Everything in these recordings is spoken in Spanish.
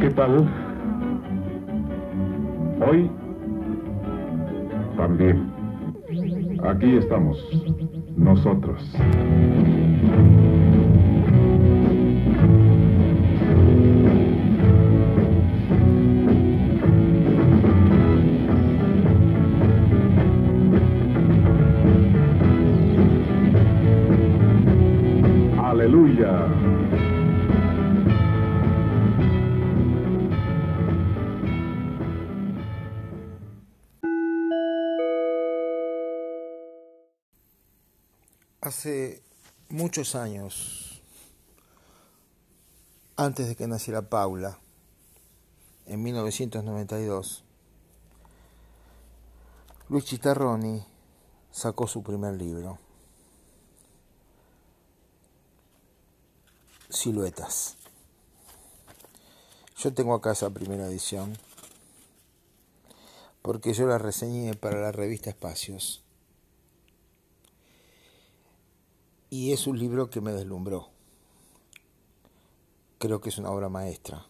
¿Qué tal? Hoy también. Aquí estamos, nosotros. Hace muchos años, antes de que naciera Paula, en 1992, Luis Chitarroni sacó su primer libro, Siluetas. Yo tengo acá esa primera edición porque yo la reseñé para la revista Espacios. Y es un libro que me deslumbró. Creo que es una obra maestra.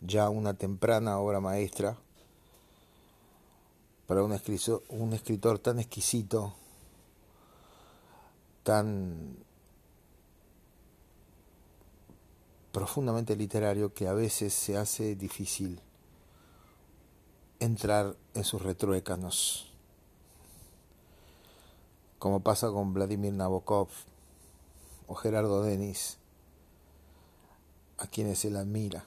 Ya una temprana obra maestra para un escritor, un escritor tan exquisito, tan profundamente literario que a veces se hace difícil entrar en sus retruécanos como pasa con Vladimir Nabokov o Gerardo Denis, a quienes él admira.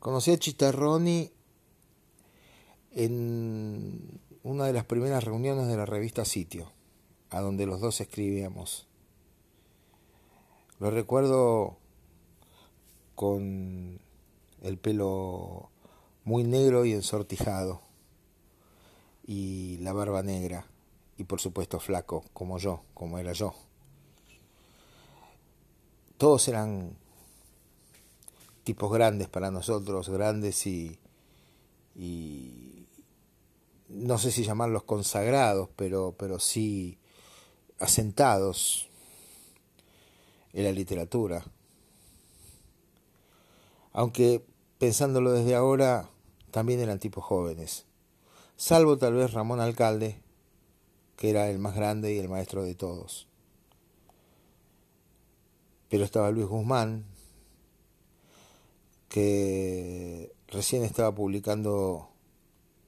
Conocí a Chitarroni en una de las primeras reuniones de la revista Sitio, a donde los dos escribíamos. Lo recuerdo con el pelo muy negro y ensortijado y la barba negra y por supuesto flaco como yo, como era yo. Todos eran tipos grandes para nosotros, grandes y, y no sé si llamarlos consagrados, pero, pero sí asentados en la literatura. Aunque pensándolo desde ahora, también eran tipos jóvenes salvo tal vez Ramón Alcalde, que era el más grande y el maestro de todos. Pero estaba Luis Guzmán, que recién estaba publicando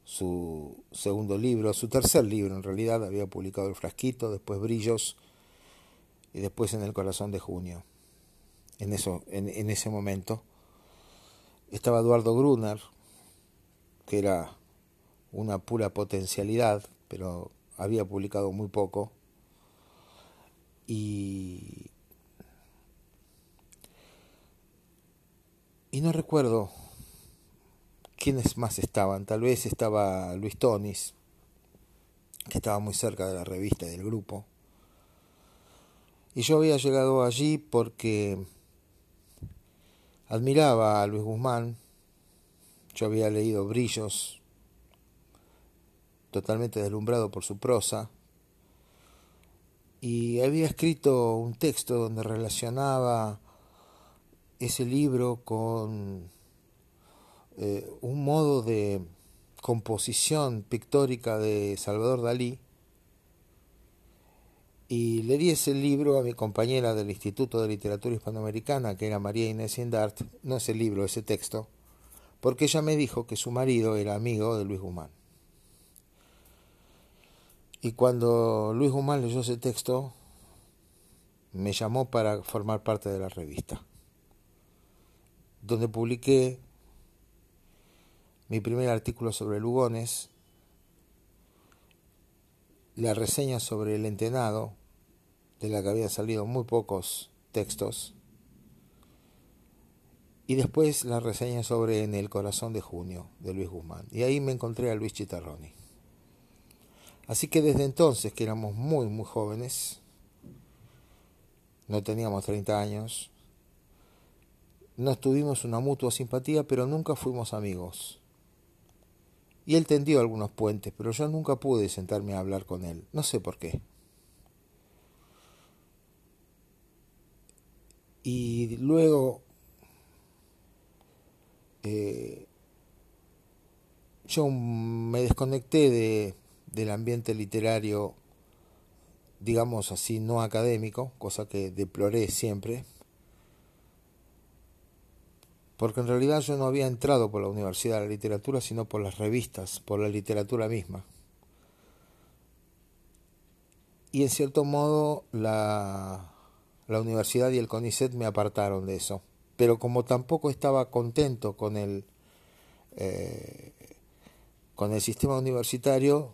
su segundo libro, su tercer libro en realidad, había publicado El Frasquito, después Brillos y después En el Corazón de Junio. En, eso, en, en ese momento estaba Eduardo Gruner, que era una pura potencialidad, pero había publicado muy poco. Y, y no recuerdo quiénes más estaban. Tal vez estaba Luis Tonis, que estaba muy cerca de la revista y del grupo. Y yo había llegado allí porque admiraba a Luis Guzmán. Yo había leído Brillos totalmente deslumbrado por su prosa, y había escrito un texto donde relacionaba ese libro con eh, un modo de composición pictórica de Salvador Dalí, y le di ese libro a mi compañera del Instituto de Literatura Hispanoamericana, que era María Inés Indart, no ese libro, ese texto, porque ella me dijo que su marido era amigo de Luis Guzmán. Y cuando Luis Guzmán leyó ese texto, me llamó para formar parte de la revista, donde publiqué mi primer artículo sobre Lugones, la reseña sobre el entenado, de la que habían salido muy pocos textos, y después la reseña sobre En el corazón de junio, de Luis Guzmán. Y ahí me encontré a Luis Chitarroni. Así que desde entonces, que éramos muy, muy jóvenes, no teníamos 30 años, nos tuvimos una mutua simpatía, pero nunca fuimos amigos. Y él tendió algunos puentes, pero yo nunca pude sentarme a hablar con él. No sé por qué. Y luego eh, yo me desconecté de, del ambiente literario, digamos así, no académico, cosa que deploré siempre, porque en realidad yo no había entrado por la Universidad de la Literatura, sino por las revistas, por la literatura misma. Y en cierto modo la, la universidad y el CONICET me apartaron de eso. Pero como tampoco estaba contento con el, eh, con el sistema universitario,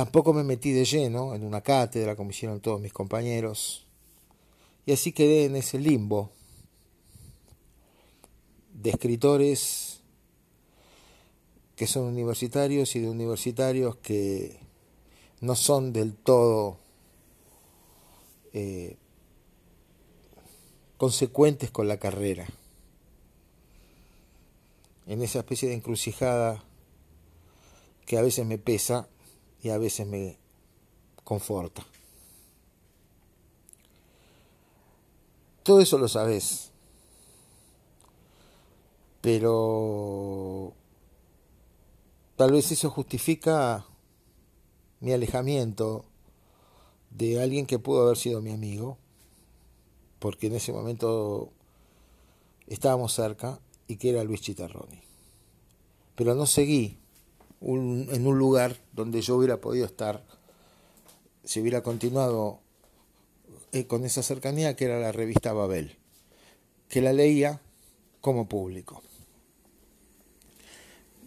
tampoco me metí de lleno en una cátedra como hicieron todos mis compañeros. Y así quedé en ese limbo de escritores que son universitarios y de universitarios que no son del todo eh, consecuentes con la carrera. En esa especie de encrucijada que a veces me pesa y a veces me conforta. Todo eso lo sabes, pero tal vez eso justifica mi alejamiento de alguien que pudo haber sido mi amigo porque en ese momento estábamos cerca y que era Luis Chitarroni. Pero no seguí en un lugar donde yo hubiera podido estar si hubiera continuado eh, con esa cercanía que era la revista Babel, que la leía como público.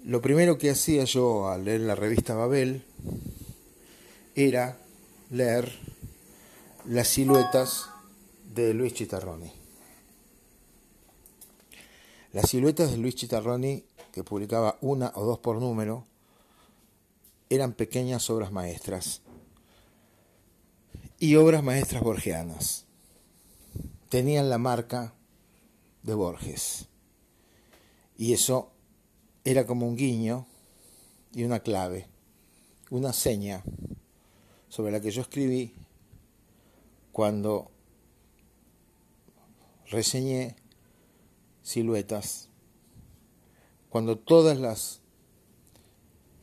Lo primero que hacía yo al leer la revista Babel era leer las siluetas de Luis Chitarroni. Las siluetas de Luis Chitarroni, que publicaba una o dos por número, eran pequeñas obras maestras y obras maestras borgianas. Tenían la marca de Borges. Y eso era como un guiño y una clave, una seña sobre la que yo escribí cuando reseñé siluetas. Cuando todas las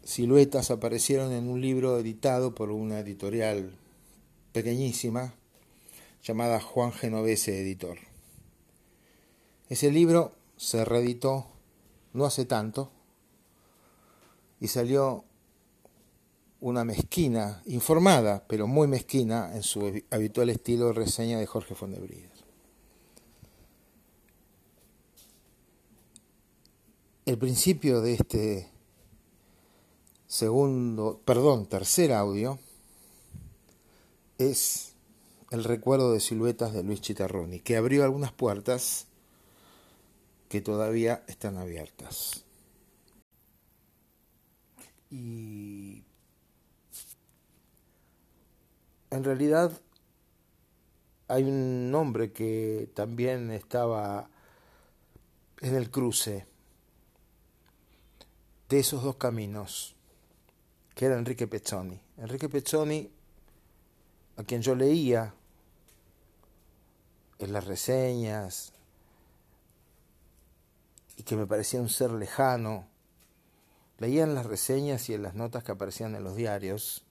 siluetas aparecieron en un libro editado por una editorial pequeñísima llamada Juan Genovese Editor. Ese libro se reeditó no hace tanto y salió una mezquina, informada, pero muy mezquina en su habitual estilo de reseña de Jorge Fondebrida. El principio de este segundo, perdón, tercer audio es el recuerdo de siluetas de Luis Chitarroni, que abrió algunas puertas que todavía están abiertas. Y en realidad hay un nombre que también estaba en el cruce de esos dos caminos, era Enrique Pezzoni. Enrique Pezzoni, a quien yo leía en las reseñas y que me parecía un ser lejano, leía en las reseñas y en las notas que aparecían en los diarios,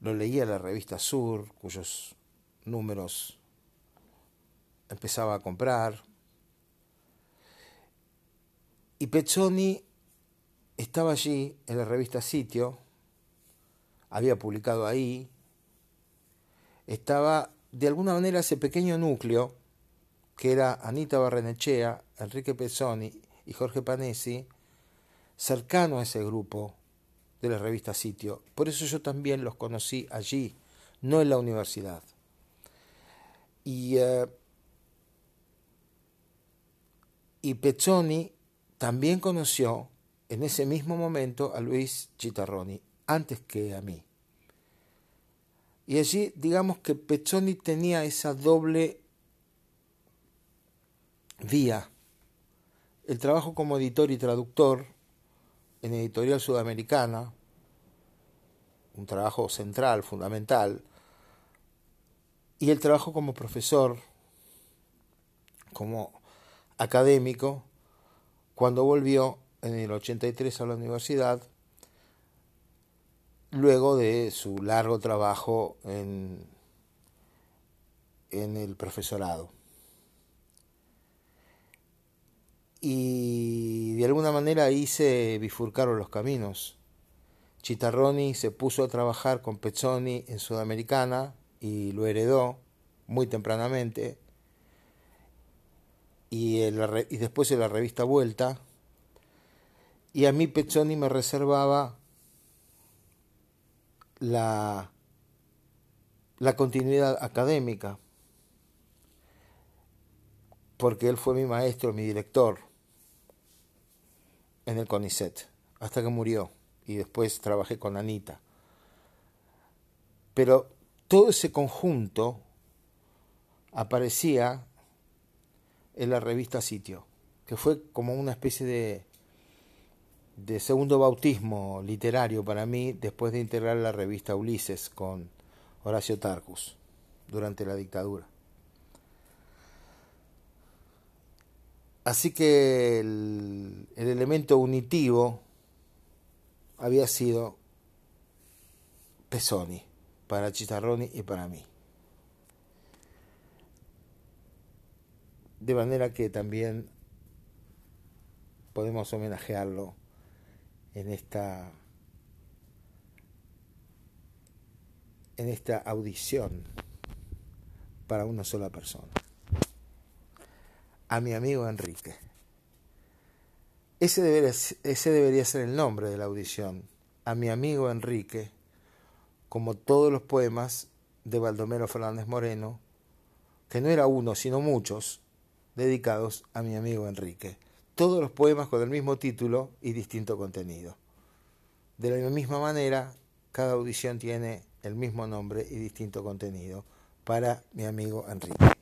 lo leía en la revista Sur, cuyos números empezaba a comprar, y Pezzoni estaba allí en la revista Sitio, había publicado ahí, estaba de alguna manera ese pequeño núcleo que era Anita Barrenechea, Enrique Pezzoni y Jorge Panesi, cercano a ese grupo de la revista Sitio. Por eso yo también los conocí allí, no en la universidad. Y, eh, y Pezzoni también conoció en ese mismo momento a Luis Chitarroni, antes que a mí. Y allí, digamos que Pezzoni tenía esa doble vía el trabajo como editor y traductor en Editorial Sudamericana, un trabajo central, fundamental, y el trabajo como profesor, como académico, cuando volvió en el 83 a la universidad, luego de su largo trabajo en, en el profesorado. Y de alguna manera ahí se bifurcaron los caminos. Chitarroni se puso a trabajar con Pezzoni en Sudamericana y lo heredó muy tempranamente. Y, y después en la revista Vuelta. Y a mí Pezzoni me reservaba la, la continuidad académica, porque él fue mi maestro, mi director en el CONICET, hasta que murió, y después trabajé con Anita. Pero todo ese conjunto aparecía en la revista Sitio, que fue como una especie de, de segundo bautismo literario para mí después de integrar la revista Ulises con Horacio Tarcus durante la dictadura. Así que el, el elemento unitivo había sido Pesoni para Chitarroni y para mí. De manera que también podemos homenajearlo en esta en esta audición para una sola persona a mi amigo Enrique. Ese debería, ese debería ser el nombre de la audición, a mi amigo Enrique, como todos los poemas de Baldomero Fernández Moreno, que no era uno, sino muchos, dedicados a mi amigo Enrique. Todos los poemas con el mismo título y distinto contenido. De la misma manera, cada audición tiene el mismo nombre y distinto contenido para mi amigo Enrique.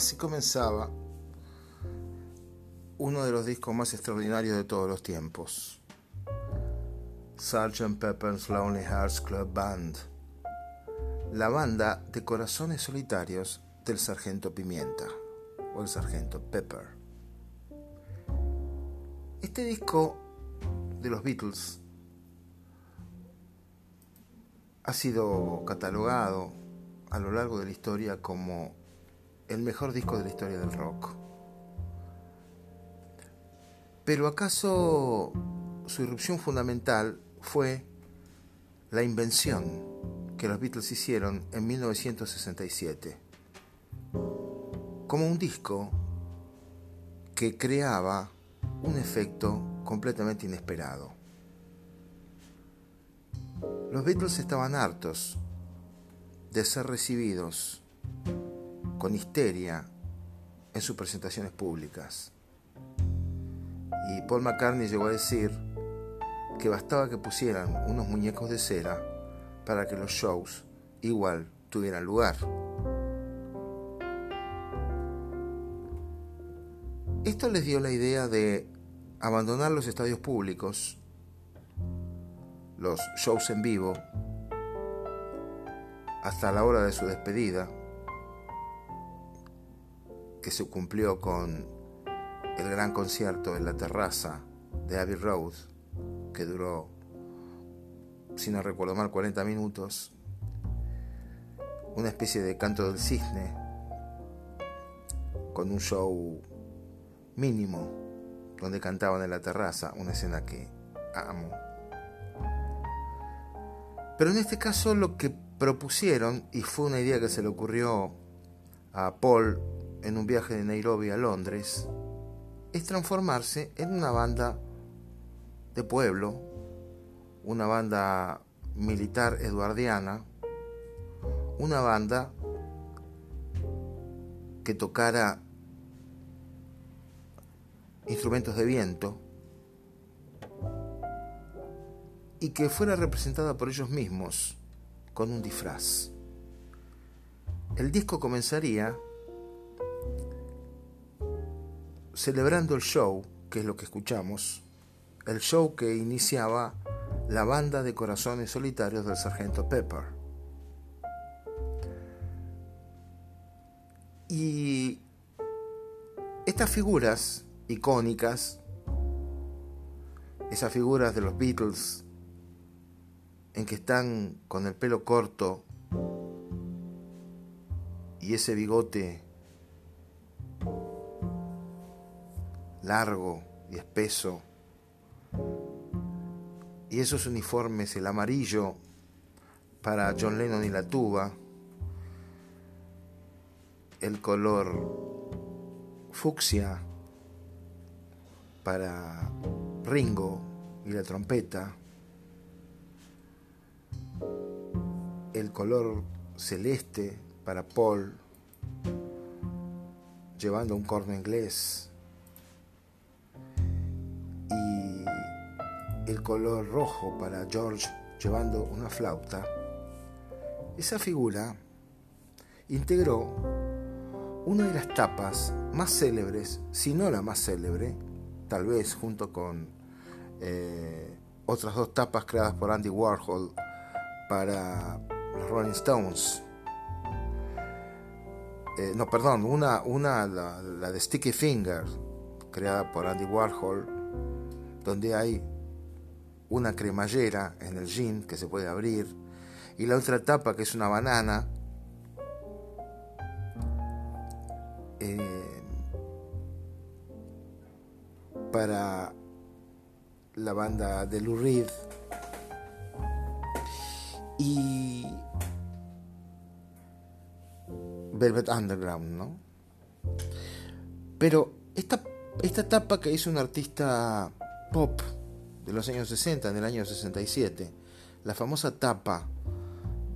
Así comenzaba uno de los discos más extraordinarios de todos los tiempos. Sgt. Pepper's Lonely Hearts Club Band. La banda de corazones solitarios del sargento Pimienta o el sargento Pepper. Este disco de los Beatles ha sido catalogado a lo largo de la historia como el mejor disco de la historia del rock. Pero ¿acaso su irrupción fundamental fue la invención que los Beatles hicieron en 1967? Como un disco que creaba un efecto completamente inesperado. Los Beatles estaban hartos de ser recibidos con histeria en sus presentaciones públicas. Y Paul McCartney llegó a decir que bastaba que pusieran unos muñecos de cera para que los shows igual tuvieran lugar. Esto les dio la idea de abandonar los estadios públicos, los shows en vivo, hasta la hora de su despedida, que se cumplió con el gran concierto en la terraza de Abbey Road, que duró, si no recuerdo mal, 40 minutos, una especie de canto del cisne, con un show mínimo, donde cantaban en la terraza, una escena que amo. Pero en este caso lo que propusieron, y fue una idea que se le ocurrió a Paul en un viaje de Nairobi a Londres, es transformarse en una banda de pueblo, una banda militar eduardiana, una banda que tocara instrumentos de viento y que fuera representada por ellos mismos con un disfraz. El disco comenzaría celebrando el show, que es lo que escuchamos, el show que iniciaba la banda de corazones solitarios del sargento Pepper. Y estas figuras icónicas, esas figuras de los Beatles en que están con el pelo corto y ese bigote largo y espeso, y esos uniformes, el amarillo para John Lennon y la tuba, el color fucsia para Ringo y la trompeta, el color celeste para Paul, llevando un corno inglés, y el color rojo para George, llevando una flauta, esa figura integró una de las tapas más célebres, si no la más célebre, tal vez junto con eh, otras dos tapas creadas por Andy Warhol para los Rolling Stones. Eh, no, perdón, una, una la, de Sticky Finger, creada por Andy Warhol, donde hay una cremallera en el jean que se puede abrir, y la otra tapa que es una banana. Eh, para la banda de Lou Reed y Velvet Underground, ¿no? Pero esta, esta etapa que hizo un artista pop de los años 60, en el año 67, la famosa tapa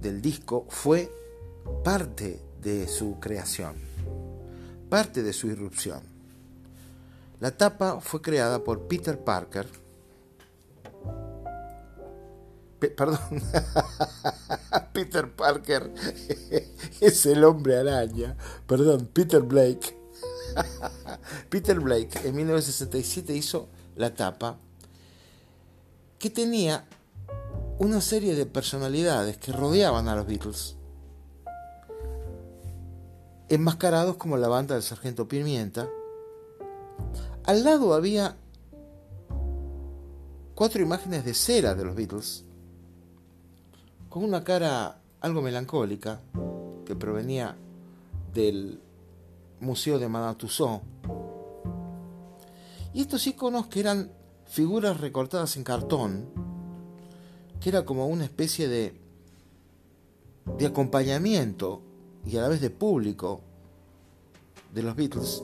del disco fue parte de su creación, parte de su irrupción. La tapa fue creada por Peter Parker, perdón, Peter Parker es el hombre araña, perdón, Peter Blake. Peter Blake en 1967 hizo la tapa que tenía una serie de personalidades que rodeaban a los Beatles. enmascarados como la banda del Sargento Pimienta. Al lado había cuatro imágenes de cera de los Beatles, con una cara algo melancólica que provenía del Museo de Madame Tussauds. Y estos iconos que eran figuras recortadas en cartón, que era como una especie de, de acompañamiento y a la vez de público de los Beatles,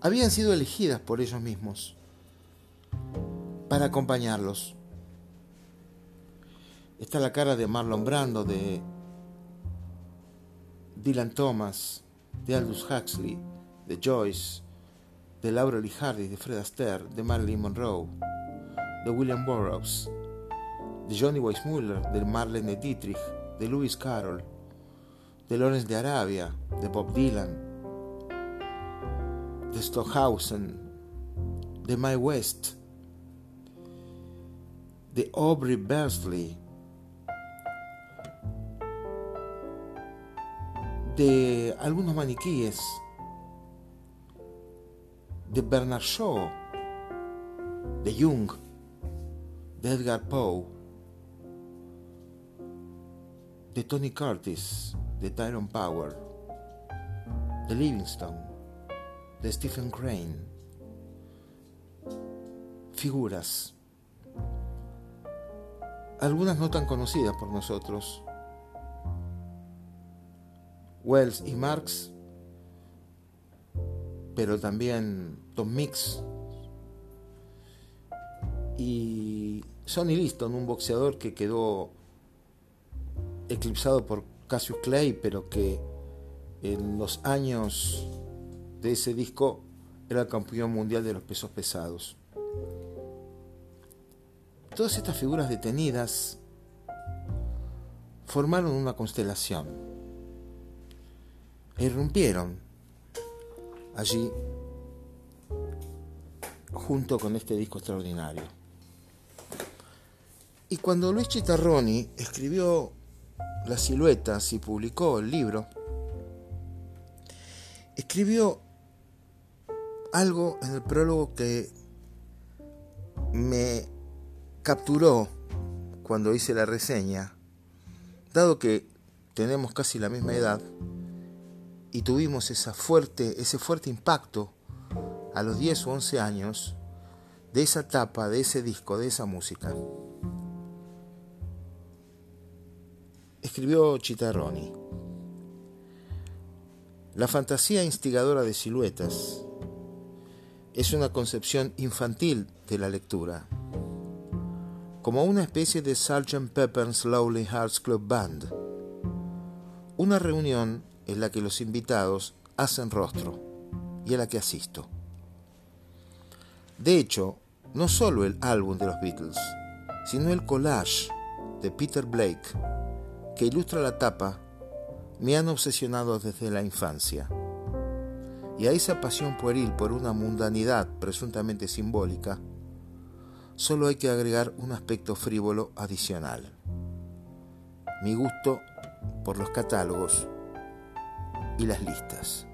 habían sido elegidas por ellos mismos para acompañarlos. Está la cara de Marlon Brando, de Dylan Thomas, de Aldous Huxley, de Joyce, de Laurel y Hardy, de Fred Astaire, de Marilyn Monroe, de William Burroughs, de Johnny Weissmuller, de Marlene Dietrich, de Lewis Carroll, de Lawrence de Arabia, de Bob Dylan, de Stockhausen, de Mae West, de Aubrey Beardsley, de algunos maniquíes, de Bernard Shaw, de Jung, de Edgar Poe, de Tony Curtis, de Tyrone Power, de Livingstone, de Stephen Crane. Figuras, algunas no tan conocidas por nosotros. Wells y Marx, pero también Tom Mix y Sonny Liston, un boxeador que quedó eclipsado por Cassius Clay, pero que en los años de ese disco era campeón mundial de los pesos pesados. Todas estas figuras detenidas formaron una constelación irrumpieron allí junto con este disco extraordinario. Y cuando Luis Chitarroni escribió Las siluetas y publicó el libro, escribió algo en el prólogo que me capturó cuando hice la reseña, dado que tenemos casi la misma edad y tuvimos fuerte, ese fuerte impacto a los 10 o 11 años de esa etapa, de ese disco, de esa música. Escribió Chitarroni. La fantasía instigadora de siluetas es una concepción infantil de la lectura, como una especie de Sgt. Pepper's Lonely Hearts Club Band, una reunión en la que los invitados hacen rostro y a la que asisto. De hecho, no solo el álbum de los Beatles, sino el collage de Peter Blake que ilustra la tapa me han obsesionado desde la infancia. Y a esa pasión pueril por una mundanidad presuntamente simbólica, solo hay que agregar un aspecto frívolo adicional. Mi gusto por los catálogos y las listas.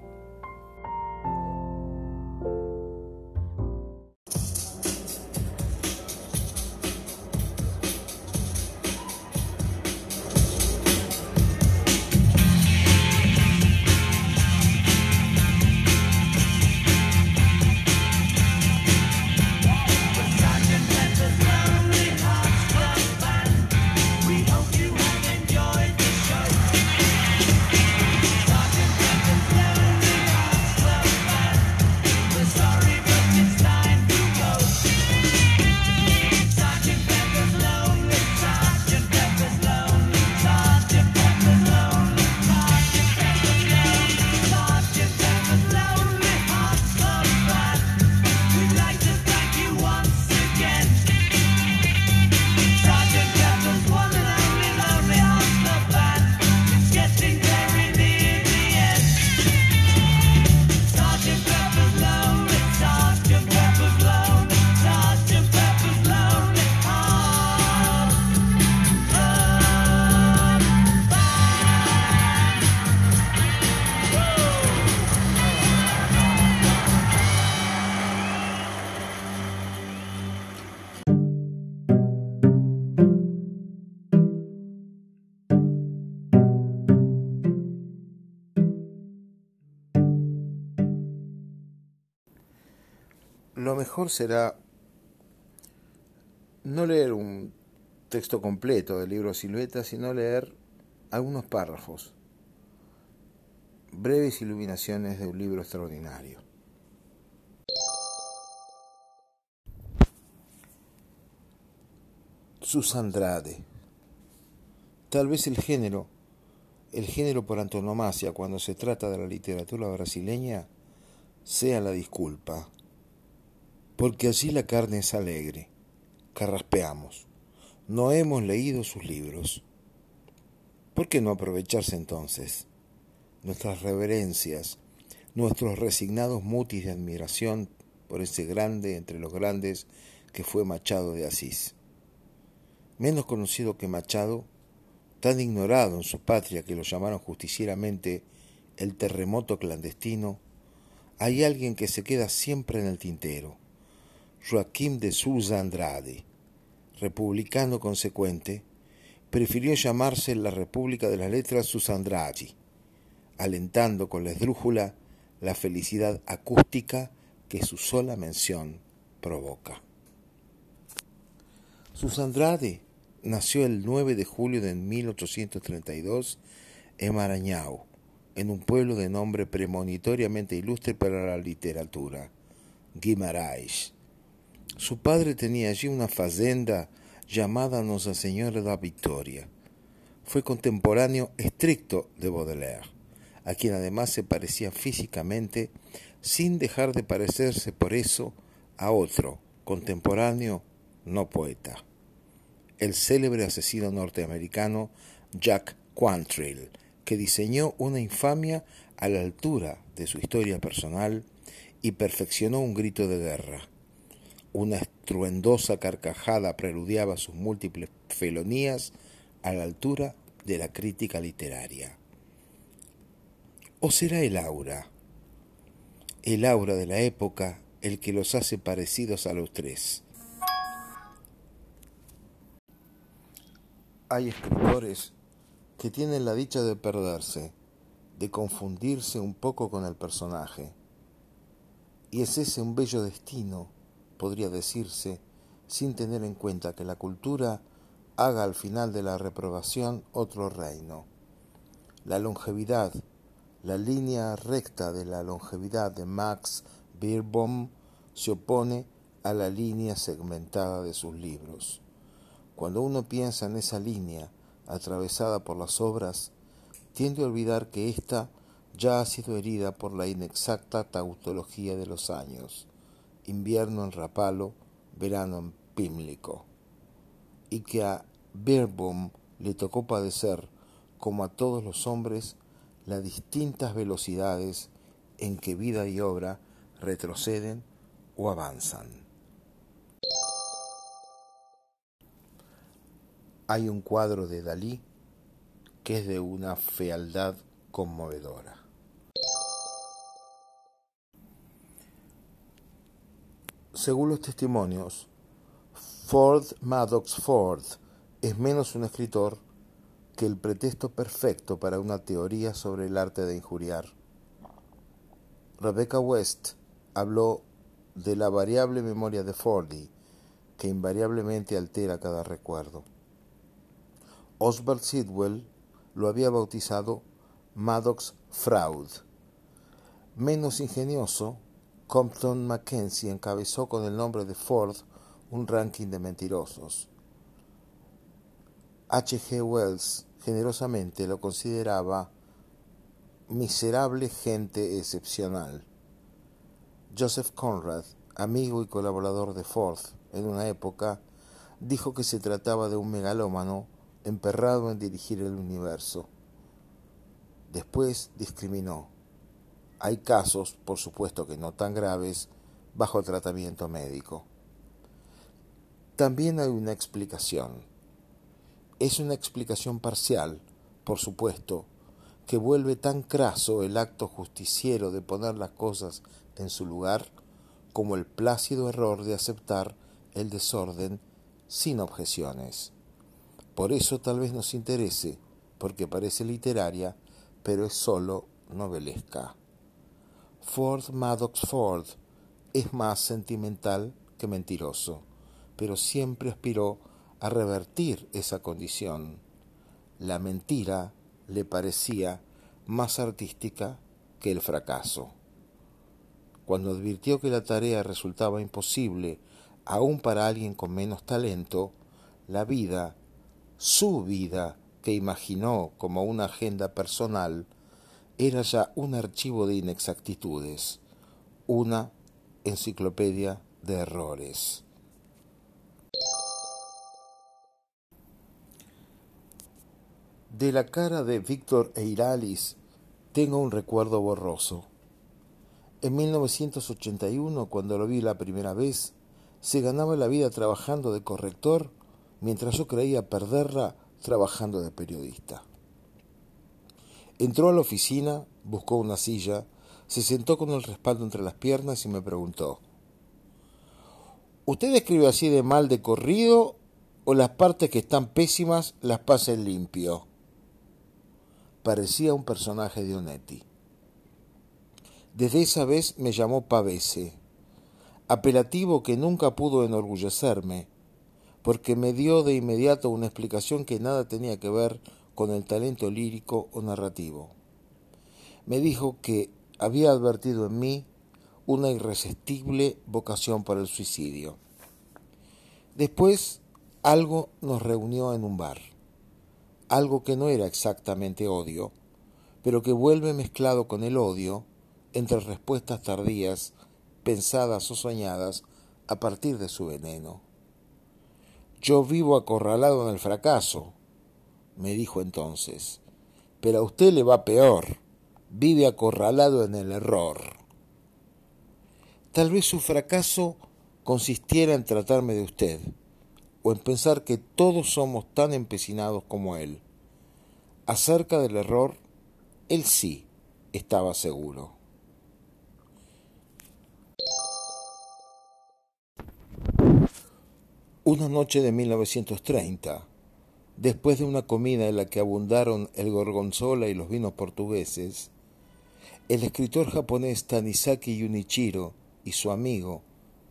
Mejor será no leer un texto completo del libro Silueta, sino leer algunos párrafos, breves iluminaciones de un libro extraordinario. Susandrade. Tal vez el género, el género por antonomasia cuando se trata de la literatura brasileña, sea la disculpa, porque así la carne es alegre, carraspeamos, no hemos leído sus libros. ¿Por qué no aprovecharse entonces? Nuestras reverencias, nuestros resignados mutis de admiración por ese grande entre los grandes que fue Machado de Asís. Menos conocido que Machado, tan ignorado en su patria que lo llamaron justicieramente el terremoto clandestino, hay alguien que se queda siempre en el tintero, Joaquín de Souza Andrade, republicano consecuente, prefirió llamarse la República de las Letras Susandradi, alentando con la esdrújula la felicidad acústica que su sola mención provoca. Susandrade nació el 9 de julio de 1832 en Maranhão, en un pueblo de nombre premonitoriamente ilustre para la literatura, Guimarães. Su padre tenía allí una fazenda llamada Nuestra Señora de la Victoria. Fue contemporáneo estricto de Baudelaire, a quien además se parecía físicamente sin dejar de parecerse por eso a otro, contemporáneo, no poeta, el célebre asesino norteamericano Jack Quantrill, que diseñó una infamia a la altura de su historia personal y perfeccionó un grito de guerra. Una estruendosa carcajada preludiaba sus múltiples felonías a la altura de la crítica literaria. ¿O será el aura? El aura de la época el que los hace parecidos a los tres. Hay escritores que tienen la dicha de perderse, de confundirse un poco con el personaje. Y es ese un bello destino, podría decirse, sin tener en cuenta que la cultura haga al final de la reprobación otro reino. La longevidad, la línea recta de la longevidad de Max Beerbohm se opone a la línea segmentada de sus libros. Cuando uno piensa en esa línea, atravesada por las obras, tiende a olvidar que ésta ya ha sido herida por la inexacta tautología de los años, invierno en Rapalo, verano en Pímlico, y que a Beerbohm le tocó padecer, como a todos los hombres, las distintas velocidades en que vida y obra retroceden o avanzan. Hay un cuadro de Dalí que es de una fealdad conmovedora. Según los testimonios, Ford Maddox Ford es menos un escritor que el pretexto perfecto para una teoría sobre el arte de injuriar. Rebecca West habló de la variable memoria de Fordy, que invariablemente altera cada recuerdo. Oswald Sidwell lo había bautizado Maddox Fraud. Menos ingenioso, Compton Mackenzie encabezó con el nombre de Ford un ranking de mentirosos. H. G. Wells generosamente lo consideraba miserable gente excepcional. Joseph Conrad, amigo y colaborador de Ford en una época, dijo que se trataba de un megalómano emperrado en dirigir el universo. Después discriminó. Hay casos, por supuesto que no tan graves, bajo tratamiento médico. También hay una explicación. Es una explicación parcial, por supuesto, que vuelve tan craso el acto justiciero de poner las cosas en su lugar como el plácido error de aceptar el desorden sin objeciones. Por eso tal vez nos interese, porque parece literaria, pero es solo novelesca. Ford Maddox Ford es más sentimental que mentiroso, pero siempre aspiró a revertir esa condición. La mentira le parecía más artística que el fracaso. Cuando advirtió que la tarea resultaba imposible, aun para alguien con menos talento, la vida, su vida, que imaginó como una agenda personal, era ya un archivo de inexactitudes, una enciclopedia de errores. De la cara de Víctor Eiralis tengo un recuerdo borroso. En 1981, cuando lo vi la primera vez, se ganaba la vida trabajando de corrector, mientras yo creía perderla trabajando de periodista. Entró a la oficina, buscó una silla, se sentó con el respaldo entre las piernas y me preguntó, ¿Usted escribe así de mal de corrido o las partes que están pésimas las pasa en limpio? Parecía un personaje de Onetti. Desde esa vez me llamó Pavese, apelativo que nunca pudo enorgullecerme, porque me dio de inmediato una explicación que nada tenía que ver con el talento lírico o narrativo. Me dijo que había advertido en mí una irresistible vocación para el suicidio. Después algo nos reunió en un bar, algo que no era exactamente odio, pero que vuelve mezclado con el odio entre respuestas tardías, pensadas o soñadas a partir de su veneno. Yo vivo acorralado en el fracaso, me dijo entonces, pero a usted le va peor, vive acorralado en el error. Tal vez su fracaso consistiera en tratarme de usted, o en pensar que todos somos tan empecinados como él. Acerca del error, él sí estaba seguro. Una noche de 1930, después de una comida en la que abundaron el gorgonzola y los vinos portugueses, el escritor japonés Tanisaki Yunichiro y su amigo,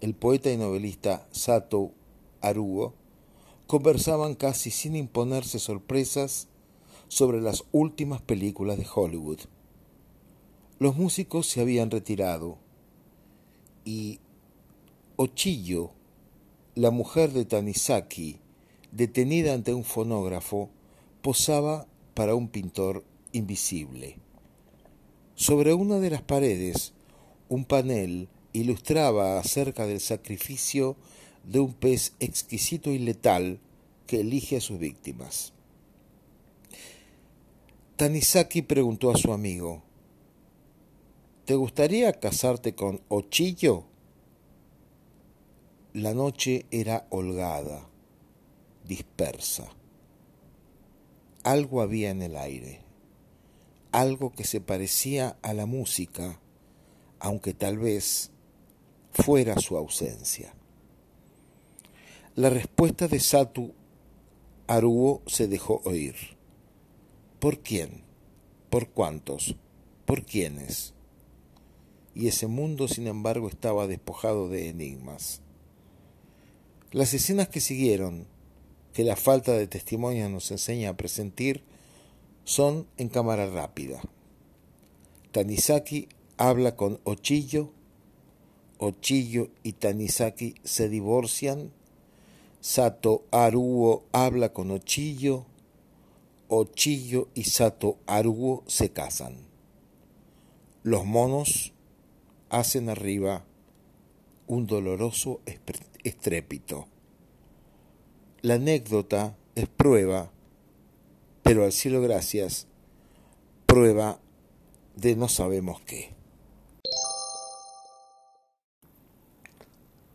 el poeta y novelista Sato Haruo, conversaban casi sin imponerse sorpresas sobre las últimas películas de Hollywood. Los músicos se habían retirado y Ochillo la mujer de Tanisaki, detenida ante un fonógrafo, posaba para un pintor invisible. Sobre una de las paredes, un panel ilustraba acerca del sacrificio de un pez exquisito y letal que elige a sus víctimas. Tanisaki preguntó a su amigo, ¿Te gustaría casarte con Ochillo? La noche era holgada, dispersa. Algo había en el aire, algo que se parecía a la música, aunque tal vez fuera su ausencia. La respuesta de Satu Aruo se dejó oír. ¿Por quién? ¿Por cuántos? ¿Por quiénes? Y ese mundo, sin embargo, estaba despojado de enigmas. Las escenas que siguieron, que la falta de testimonio nos enseña a presentir, son en cámara rápida. Tanisaki habla con Ochillo, Ochillo y Tanisaki se divorcian, Sato Aruo habla con Ochillo, Ochillo y Sato Aruo se casan. Los monos hacen arriba un doloroso estrépito. La anécdota es prueba, pero al cielo gracias, prueba de no sabemos qué.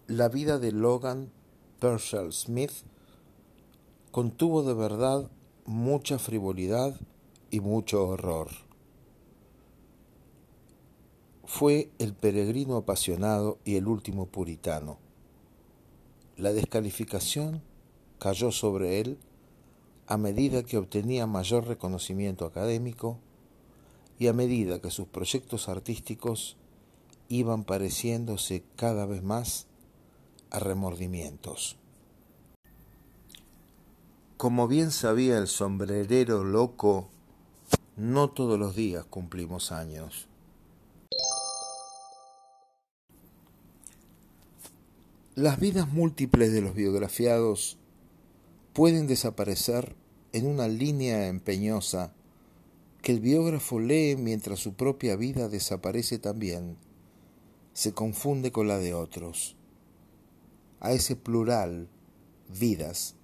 La vida de Logan Pershall Smith contuvo de verdad mucha frivolidad y mucho horror. Fue el peregrino apasionado y el último puritano. La descalificación cayó sobre él a medida que obtenía mayor reconocimiento académico y a medida que sus proyectos artísticos iban pareciéndose cada vez más a remordimientos. Como bien sabía el sombrerero loco, no todos los días cumplimos años. Las vidas múltiples de los biografiados pueden desaparecer en una línea empeñosa que el biógrafo lee mientras su propia vida desaparece también, se confunde con la de otros. A ese plural, vidas,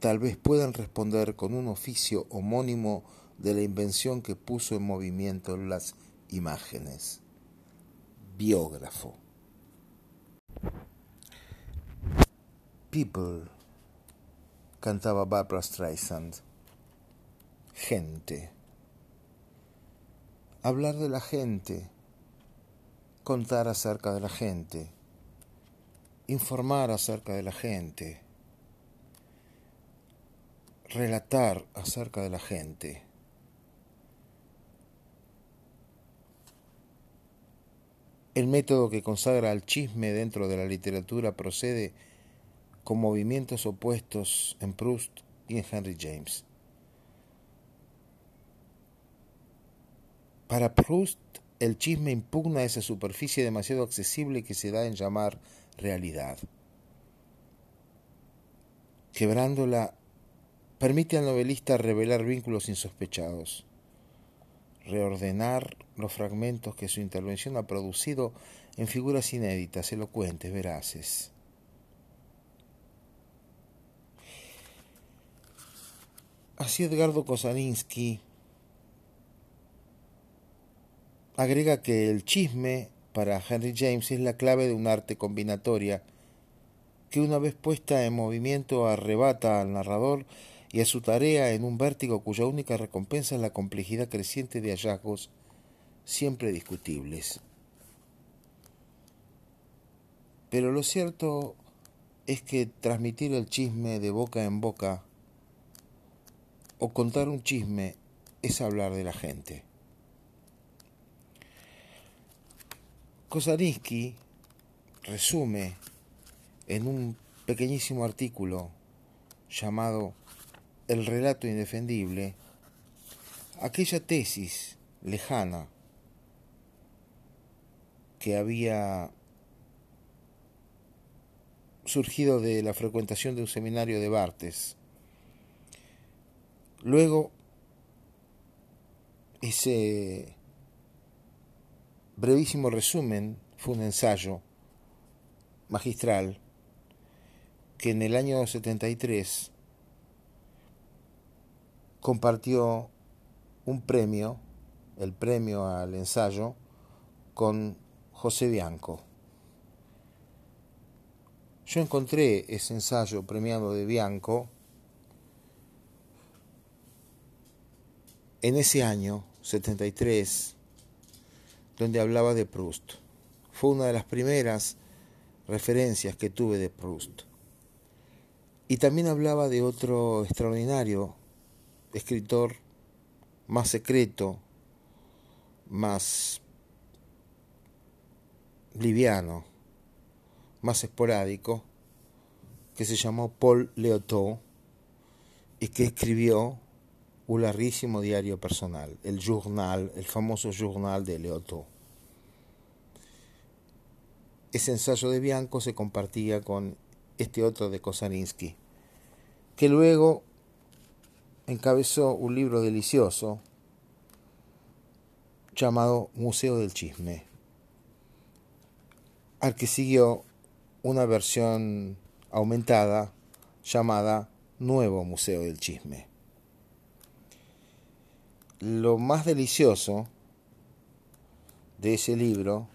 tal vez puedan responder con un oficio homónimo de la invención que puso en movimiento las imágenes. Biógrafo. People, cantaba Barbara Streisand. Gente. Hablar de la gente, contar acerca de la gente, informar acerca de la gente, relatar acerca de la gente. El método que consagra al chisme dentro de la literatura procede con movimientos opuestos en Proust y en Henry James. Para Proust, el chisme impugna esa superficie demasiado accesible que se da en llamar realidad. Quebrándola, permite al novelista revelar vínculos insospechados, reordenar los fragmentos que su intervención ha producido en figuras inéditas, elocuentes, veraces. Así Edgardo Kosaninsky agrega que el chisme para Henry James es la clave de un arte combinatoria que una vez puesta en movimiento arrebata al narrador y a su tarea en un vértigo cuya única recompensa es la complejidad creciente de hallazgos siempre discutibles. Pero lo cierto es que transmitir el chisme de boca en boca o contar un chisme es hablar de la gente. Kosarinsky resume en un pequeñísimo artículo llamado El relato indefendible aquella tesis lejana que había surgido de la frecuentación de un seminario de Bartes Luego, ese brevísimo resumen fue un ensayo magistral que en el año 73 compartió un premio, el premio al ensayo, con José Bianco. Yo encontré ese ensayo premiado de Bianco en ese año, 73, donde hablaba de Proust. Fue una de las primeras referencias que tuve de Proust. Y también hablaba de otro extraordinario escritor más secreto, más liviano, más esporádico, que se llamó Paul Leotot y que escribió un diario personal, el Journal, el famoso Journal de Leoto. Ese ensayo de Bianco se compartía con este otro de Kosarinsky, que luego encabezó un libro delicioso llamado Museo del Chisme, al que siguió una versión aumentada llamada Nuevo Museo del Chisme. Lo más delicioso de ese libro,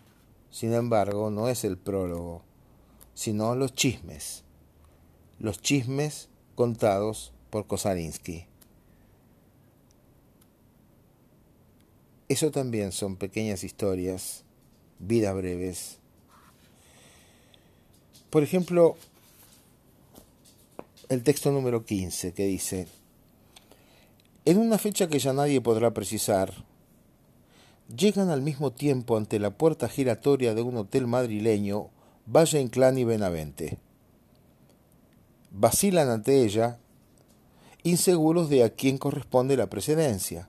sin embargo, no es el prólogo, sino los chismes. Los chismes contados por Kosarinsky. Eso también son pequeñas historias, vidas breves. Por ejemplo, el texto número 15 que dice, en una fecha que ya nadie podrá precisar, llegan al mismo tiempo ante la puerta giratoria de un hotel madrileño, Valle Inclán y Benavente. Vacilan ante ella, inseguros de a quién corresponde la precedencia.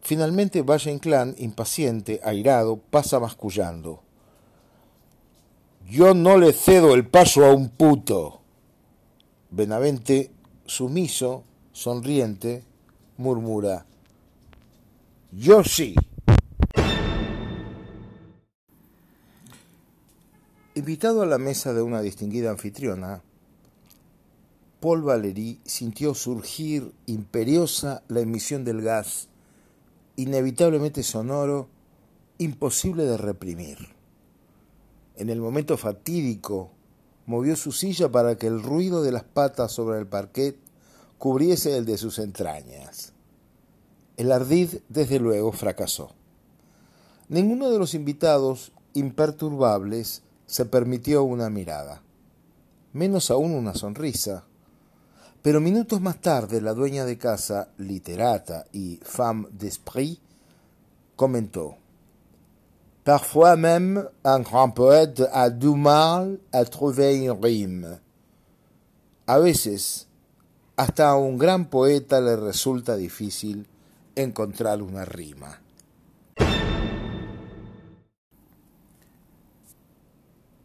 Finalmente Valle Inclán, impaciente, airado, pasa mascullando. Yo no le cedo el paso a un puto. Benavente, sumiso, sonriente, murmura. Yo sí. Invitado a la mesa de una distinguida anfitriona, Paul Valéry sintió surgir imperiosa la emisión del gas, inevitablemente sonoro, imposible de reprimir. En el momento fatídico, movió su silla para que el ruido de las patas sobre el parquet cubriese el de sus entrañas. El ardid, desde luego, fracasó. Ninguno de los invitados, imperturbables, se permitió una mirada, menos aún una sonrisa. Pero minutos más tarde la dueña de casa, literata y femme d'esprit, comentó Parfois même un grand poète a du mal à trouver une rime. A veces, hasta a un gran poeta le resulta difícil encontrar una rima.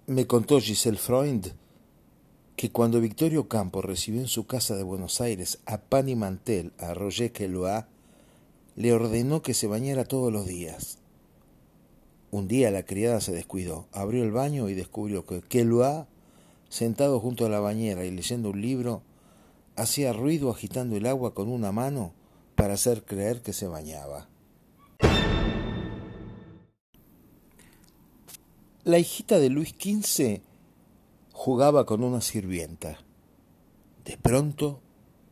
Me contó Giselle Freund que cuando Victorio Campo recibió en su casa de Buenos Aires a pan y mantel a Roger Queloa, le ordenó que se bañara todos los días. Un día la criada se descuidó, abrió el baño y descubrió que Queloa, sentado junto a la bañera y leyendo un libro, hacía ruido agitando el agua con una mano para hacer creer que se bañaba. La hijita de Luis XV jugaba con una sirvienta. De pronto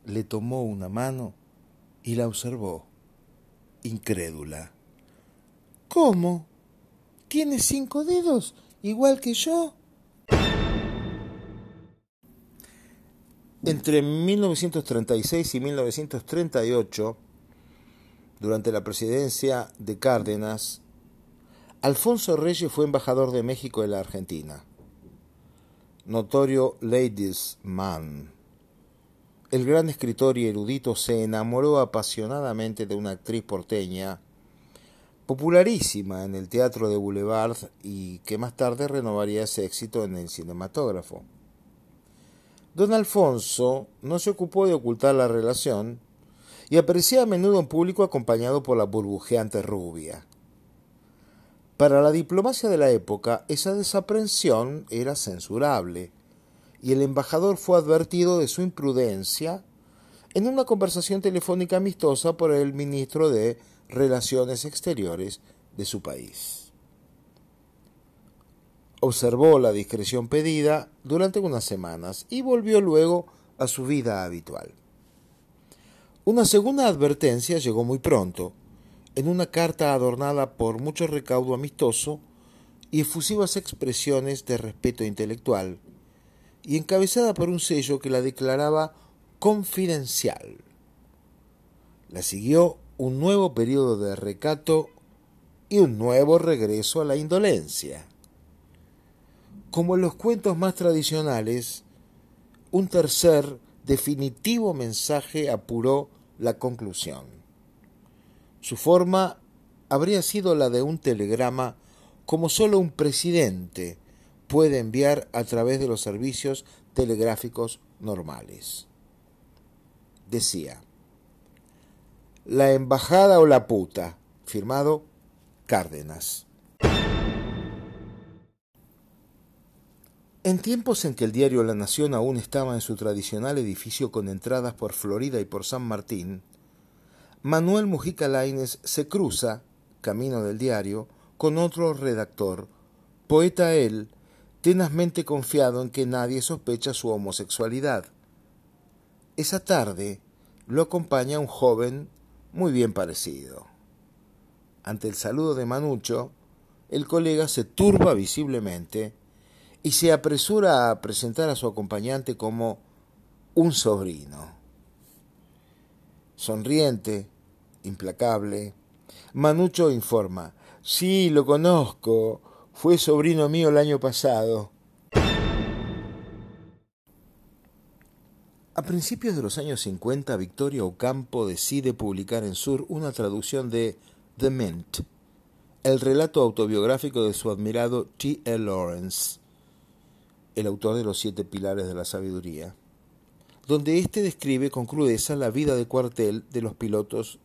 le tomó una mano y la observó, incrédula. ¿Cómo? ¿Tiene cinco dedos, igual que yo? Entre 1936 y 1938, durante la presidencia de Cárdenas, Alfonso Reyes fue embajador de México en la Argentina. Notorio ladies man. El gran escritor y erudito se enamoró apasionadamente de una actriz porteña, popularísima en el teatro de Boulevard y que más tarde renovaría ese éxito en el cinematógrafo. Don Alfonso no se ocupó de ocultar la relación y aparecía a menudo en público acompañado por la burbujeante rubia. Para la diplomacia de la época, esa desaprensión era censurable, y el embajador fue advertido de su imprudencia en una conversación telefónica amistosa por el ministro de Relaciones Exteriores de su país. Observó la discreción pedida durante unas semanas y volvió luego a su vida habitual. Una segunda advertencia llegó muy pronto, en una carta adornada por mucho recaudo amistoso y efusivas expresiones de respeto intelectual, y encabezada por un sello que la declaraba confidencial. La siguió un nuevo periodo de recato y un nuevo regreso a la indolencia. Como en los cuentos más tradicionales, un tercer definitivo mensaje apuró la conclusión. Su forma habría sido la de un telegrama como sólo un presidente puede enviar a través de los servicios telegráficos normales. Decía, la embajada o la puta, firmado Cárdenas. En tiempos en que el diario La Nación aún estaba en su tradicional edificio con entradas por Florida y por San Martín, Manuel Mujica Laines se cruza, camino del diario, con otro redactor, poeta él, tenazmente confiado en que nadie sospecha su homosexualidad. Esa tarde lo acompaña un joven muy bien parecido. Ante el saludo de Manucho, el colega se turba visiblemente y se apresura a presentar a su acompañante como un sobrino sonriente, implacable, Manucho informa. Sí, lo conozco. Fue sobrino mío el año pasado. A principios de los años 50, Victoria Ocampo decide publicar en Sur una traducción de The Mint, el relato autobiográfico de su admirado T. L. Lawrence, el autor de los siete pilares de la sabiduría, donde éste describe con crudeza la vida de cuartel de los pilotos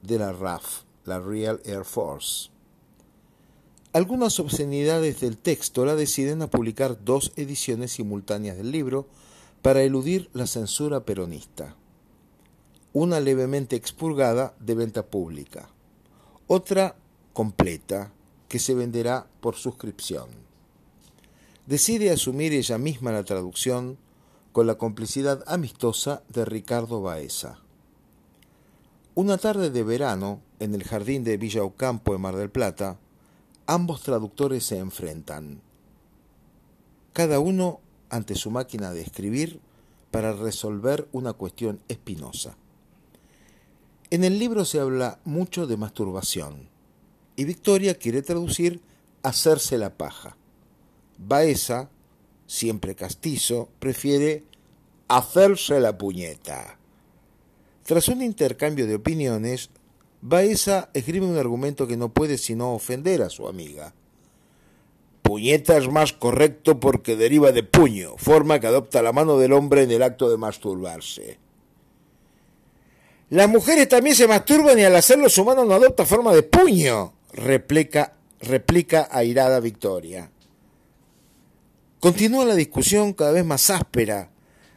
de la RAF, la Real Air Force. Algunas obscenidades del texto la deciden a publicar dos ediciones simultáneas del libro para eludir la censura peronista. Una levemente expurgada de venta pública, otra completa que se venderá por suscripción. Decide asumir ella misma la traducción con la complicidad amistosa de Ricardo Baeza. Una tarde de verano, en el jardín de Villa Ocampo en Mar del Plata, ambos traductores se enfrentan. Cada uno ante su máquina de escribir para resolver una cuestión espinosa. En el libro se habla mucho de masturbación y Victoria quiere traducir hacerse la paja. Baeza, siempre castizo, prefiere hacerse la puñeta. Tras un intercambio de opiniones, Baeza escribe un argumento que no puede sino ofender a su amiga. Puñeta es más correcto porque deriva de puño, forma que adopta la mano del hombre en el acto de masturbarse. Las mujeres también se masturban y al hacerlo su mano no adopta forma de puño, replica, replica airada Victoria. Continúa la discusión cada vez más áspera,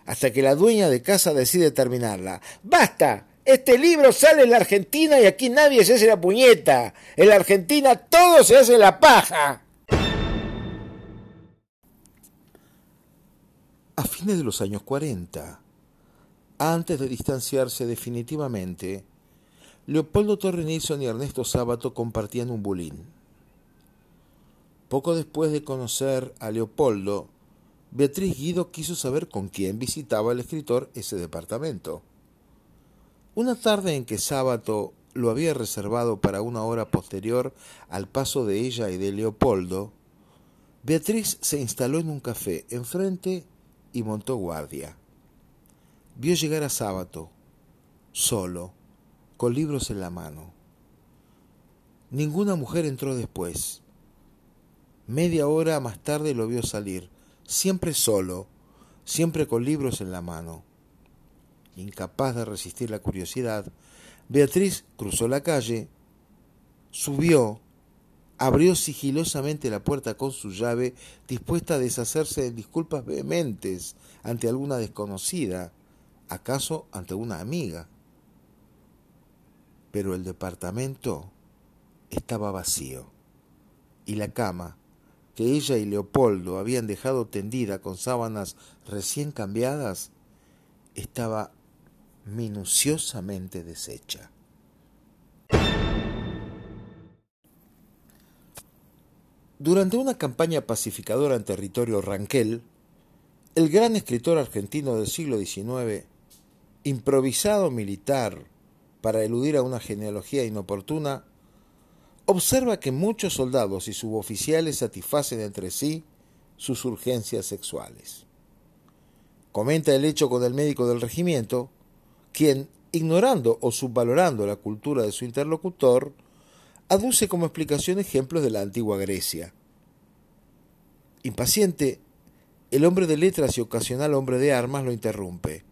hasta que la dueña de casa decide terminarla. ¡Basta! Este libro sale en la Argentina y aquí nadie se hace la puñeta. En la Argentina todo se hace la paja. A fines de los años 40, antes de distanciarse definitivamente, Leopoldo Torrenilson y Ernesto Sábato compartían un bulín. Poco después de conocer a Leopoldo, Beatriz Guido quiso saber con quién visitaba el escritor ese departamento. Una tarde en que Sábato lo había reservado para una hora posterior al paso de ella y de Leopoldo, Beatriz se instaló en un café enfrente y montó guardia. Vio llegar a Sábato, solo, con libros en la mano. Ninguna mujer entró después. Media hora más tarde lo vio salir, siempre solo, siempre con libros en la mano. Incapaz de resistir la curiosidad, Beatriz cruzó la calle, subió, abrió sigilosamente la puerta con su llave, dispuesta a deshacerse de disculpas vehementes ante alguna desconocida, acaso ante una amiga. Pero el departamento estaba vacío, y la cama, que ella y Leopoldo habían dejado tendida con sábanas recién cambiadas, estaba minuciosamente deshecha. Durante una campaña pacificadora en territorio ranquel, el gran escritor argentino del siglo XIX, improvisado militar para eludir a una genealogía inoportuna, observa que muchos soldados y suboficiales satisfacen entre sí sus urgencias sexuales. Comenta el hecho con el médico del regimiento, quien, ignorando o subvalorando la cultura de su interlocutor, aduce como explicación ejemplos de la antigua Grecia. Impaciente, el hombre de letras y ocasional hombre de armas lo interrumpe.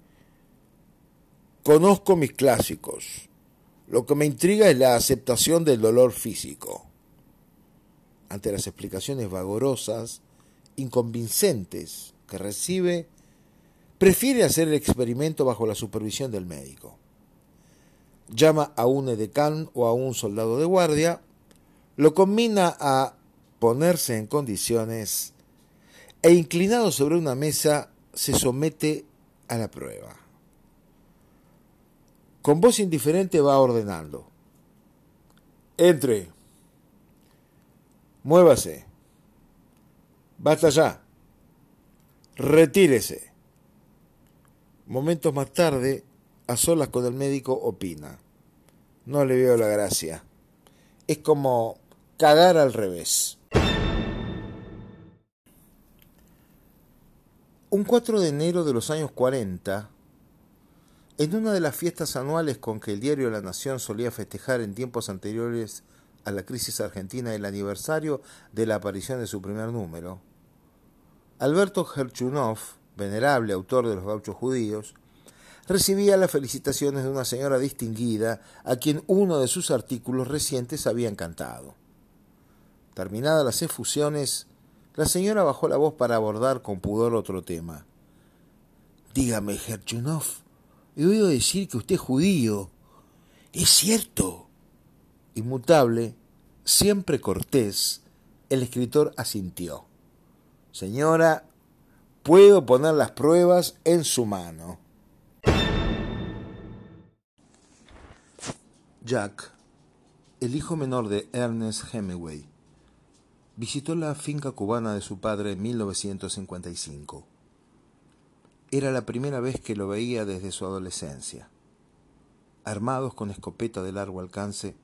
Conozco mis clásicos. Lo que me intriga es la aceptación del dolor físico. Ante las explicaciones vagorosas, inconvincentes que recibe, prefiere hacer el experimento bajo la supervisión del médico llama a un edecán o a un soldado de guardia, lo combina a ponerse en condiciones e inclinado sobre una mesa se somete a la prueba. Con voz indiferente va ordenando. Entre. Muévase. Basta ya. Retírese. Momentos más tarde, a solas con el médico, opina. No le veo la gracia. es como cagar al revés. Un 4 de enero de los años 40, en una de las fiestas anuales con que el diario La Nación solía festejar en tiempos anteriores a la crisis argentina el aniversario de la aparición de su primer número, Alberto Gerchunov, venerable autor de los gauchos judíos, recibía las felicitaciones de una señora distinguida a quien uno de sus artículos recientes había encantado. Terminadas las efusiones, la señora bajó la voz para abordar con pudor otro tema. Dígame, Gerchunov, he oído decir que usted es judío. ¿Es cierto? Inmutable, siempre cortés, el escritor asintió. Señora, puedo poner las pruebas en su mano. Jack, el hijo menor de Ernest Hemingway, visitó la finca cubana de su padre en 1955. Era la primera vez que lo veía desde su adolescencia. Armados con escopeta de largo alcance,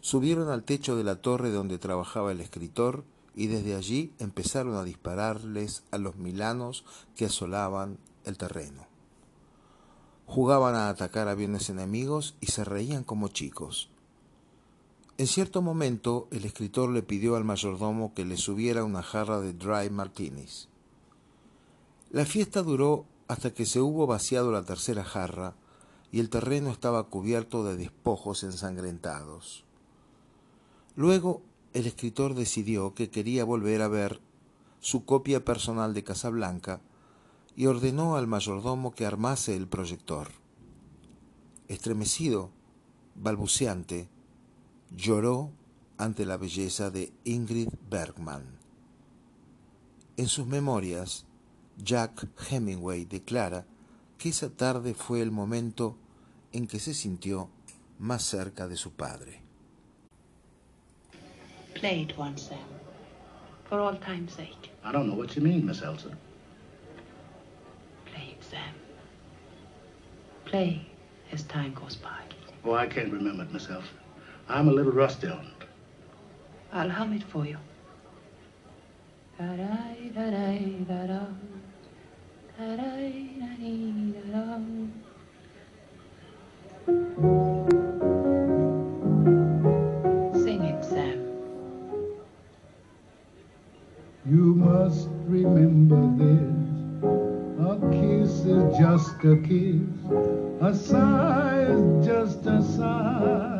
subieron al techo de la torre donde trabajaba el escritor y desde allí empezaron a dispararles a los milanos que asolaban el terreno. Jugaban a atacar aviones enemigos y se reían como chicos. En cierto momento el escritor le pidió al mayordomo que le subiera una jarra de dry martinis. La fiesta duró hasta que se hubo vaciado la tercera jarra y el terreno estaba cubierto de despojos ensangrentados. Luego el escritor decidió que quería volver a ver su copia personal de Casablanca y ordenó al mayordomo que armase el proyector. Estremecido, balbuceante, lloró ante la belleza de Ingrid Bergman. En sus memorias, Jack Hemingway declara que esa tarde fue el momento en que se sintió más cerca de su padre. Play it once, Sam. For all time's sake. I don't know what you mean, Miss Elsa. Sam. Play as time goes by. Oh, I can't remember it myself. I'm a little rusty on it. I'll hum it for you. da Sing it, Sam. You must remember this. A kiss is just a kiss, a sigh is just a sigh.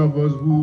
Of us who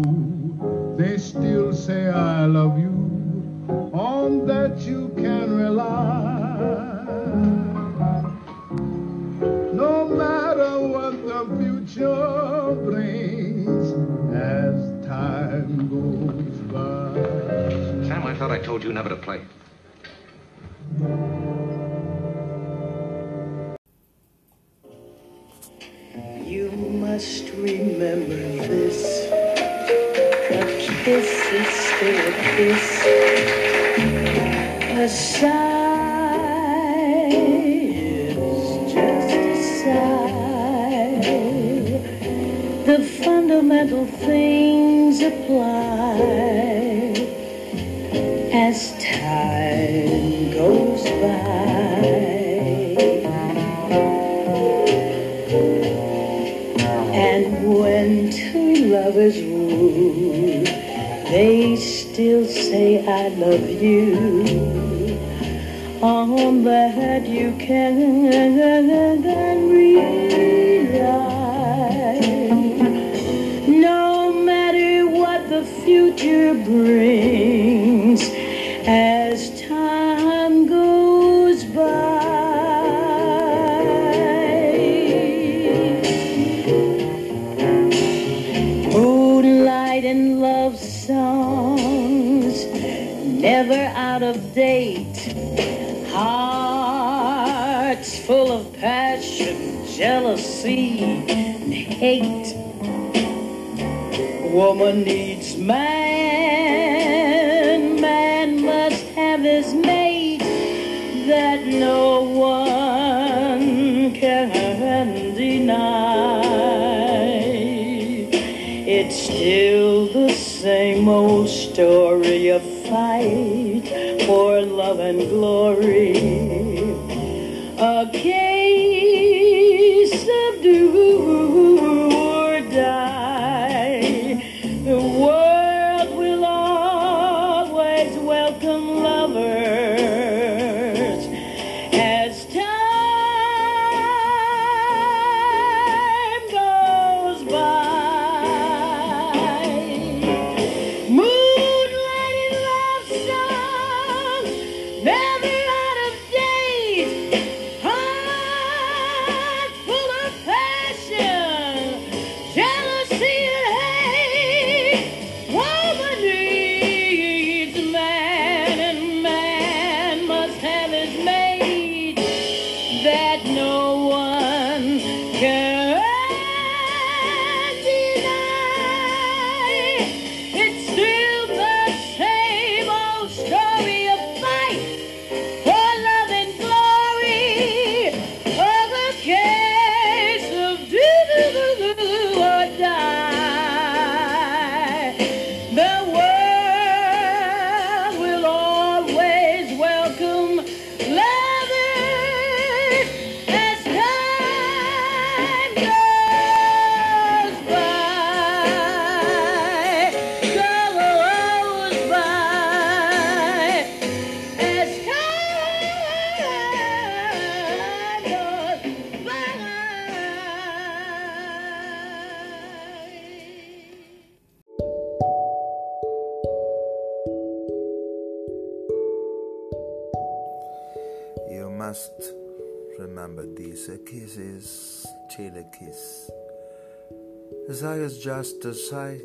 Desire is just a.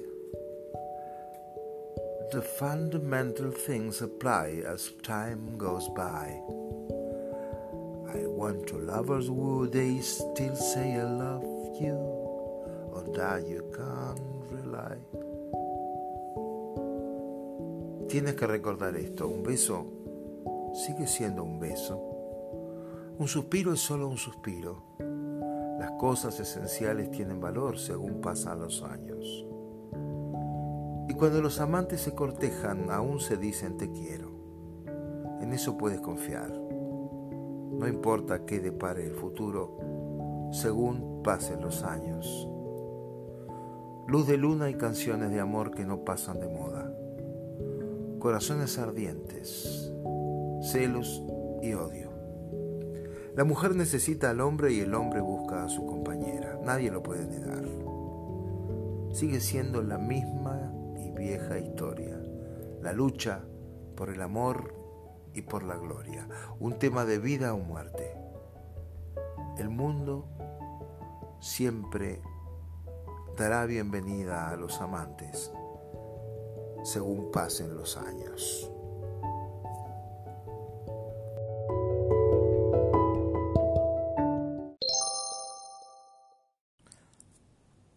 The fundamental things apply as time goes by. I want to lovers who they still say I love you, or that you can't rely. Tienes que recordar esto, un beso sigue siendo un beso. Un suspiro es solo un suspiro. Las cosas esenciales tienen valor según pasan los años. Y cuando los amantes se cortejan, aún se dicen te quiero. En eso puedes confiar. No importa qué depare el futuro, según pasen los años. Luz de luna y canciones de amor que no pasan de moda. Corazones ardientes, celos y odio. La mujer necesita al hombre y el hombre busca a su compañera. Nadie lo puede negar. Sigue siendo la misma y vieja historia. La lucha por el amor y por la gloria. Un tema de vida o muerte. El mundo siempre dará bienvenida a los amantes según pasen los años.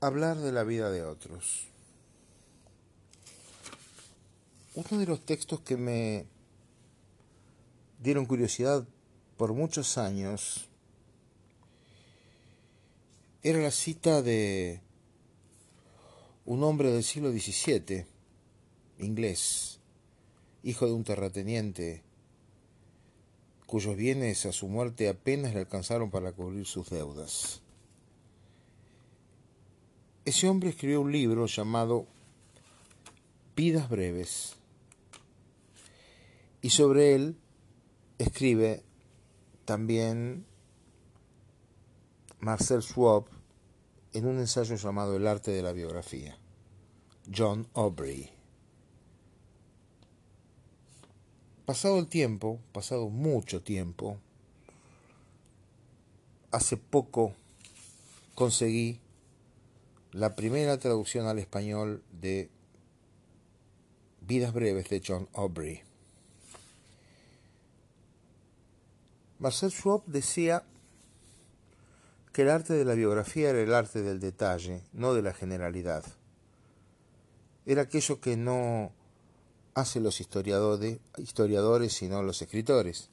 Hablar de la vida de otros. Uno de los textos que me dieron curiosidad por muchos años era la cita de un hombre del siglo XVII, inglés, hijo de un terrateniente, cuyos bienes a su muerte apenas le alcanzaron para cubrir sus deudas. Ese hombre escribió un libro llamado Vidas breves y sobre él escribe también Marcel Schwab en un ensayo llamado El arte de la biografía, John Aubrey. Pasado el tiempo, pasado mucho tiempo, hace poco conseguí la primera traducción al español de Vidas breves de John Aubrey. Marcel Schwab decía que el arte de la biografía era el arte del detalle, no de la generalidad. era aquello que no hacen los historiadores, historiadores sino los escritores.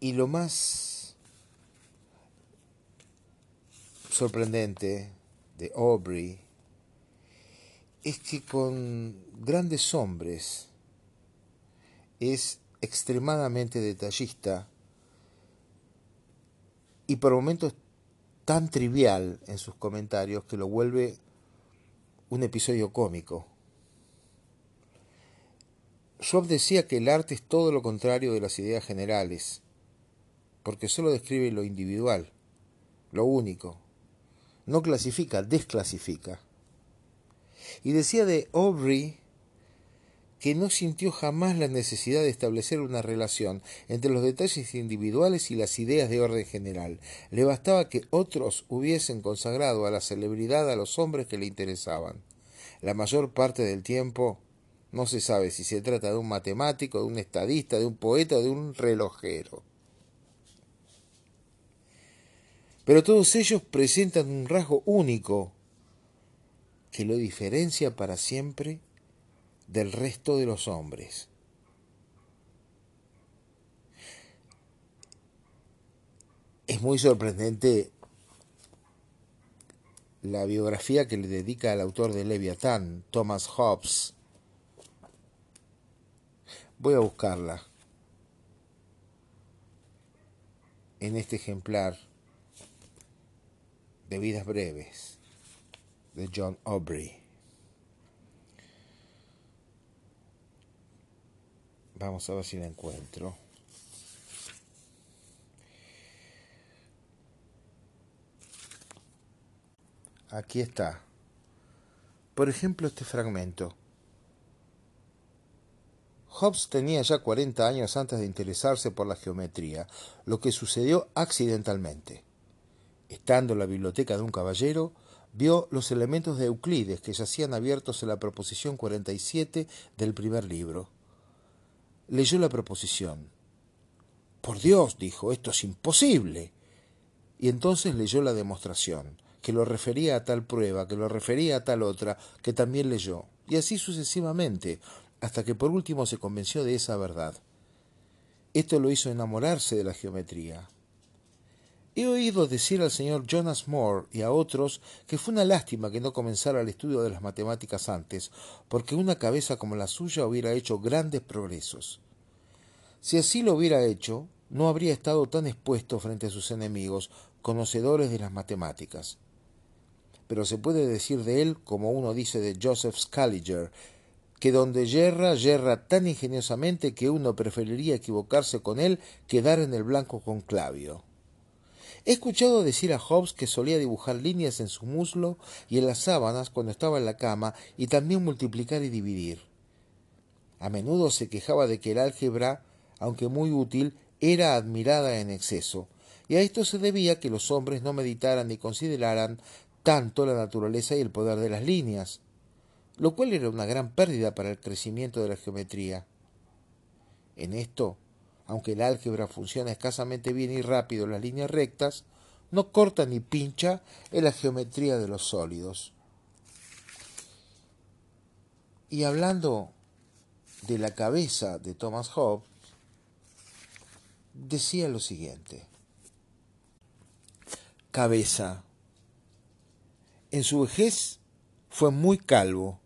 Y lo más sorprendente de Aubrey es que con grandes hombres es extremadamente detallista y por momentos tan trivial en sus comentarios que lo vuelve un episodio cómico. Schwab decía que el arte es todo lo contrario de las ideas generales, porque solo describe lo individual, lo único. No clasifica, desclasifica. Y decía de Aubrey que no sintió jamás la necesidad de establecer una relación entre los detalles individuales y las ideas de orden general. Le bastaba que otros hubiesen consagrado a la celebridad a los hombres que le interesaban. La mayor parte del tiempo no se sabe si se trata de un matemático, de un estadista, de un poeta o de un relojero. Pero todos ellos presentan un rasgo único que lo diferencia para siempre del resto de los hombres. Es muy sorprendente la biografía que le dedica al autor de Leviatán, Thomas Hobbes. Voy a buscarla en este ejemplar de Vidas Breves de John Aubrey. Vamos a ver si la encuentro. Aquí está. Por ejemplo, este fragmento. Hobbes tenía ya 40 años antes de interesarse por la geometría, lo que sucedió accidentalmente. Estando en la biblioteca de un caballero, vio los elementos de Euclides que yacían abiertos en la proposición 47 del primer libro leyó la proposición. Por Dios, dijo, esto es imposible. Y entonces leyó la demostración, que lo refería a tal prueba, que lo refería a tal otra, que también leyó, y así sucesivamente, hasta que por último se convenció de esa verdad. Esto lo hizo enamorarse de la geometría. He oído decir al señor Jonas Moore y a otros que fue una lástima que no comenzara el estudio de las matemáticas antes, porque una cabeza como la suya hubiera hecho grandes progresos. Si así lo hubiera hecho, no habría estado tan expuesto frente a sus enemigos, conocedores de las matemáticas. Pero se puede decir de él, como uno dice de Joseph Scaliger, que donde yerra, yerra tan ingeniosamente que uno preferiría equivocarse con él que dar en el blanco con clavio. He escuchado decir a Hobbes que solía dibujar líneas en su muslo y en las sábanas cuando estaba en la cama y también multiplicar y dividir. A menudo se quejaba de que el álgebra aunque muy útil, era admirada en exceso, y a esto se debía que los hombres no meditaran ni consideraran tanto la naturaleza y el poder de las líneas, lo cual era una gran pérdida para el crecimiento de la geometría. En esto, aunque el álgebra funciona escasamente bien y rápido en las líneas rectas, no corta ni pincha en la geometría de los sólidos. Y hablando de la cabeza de Thomas Hobbes, decía lo siguiente. Cabeza. En su vejez fue muy calvo,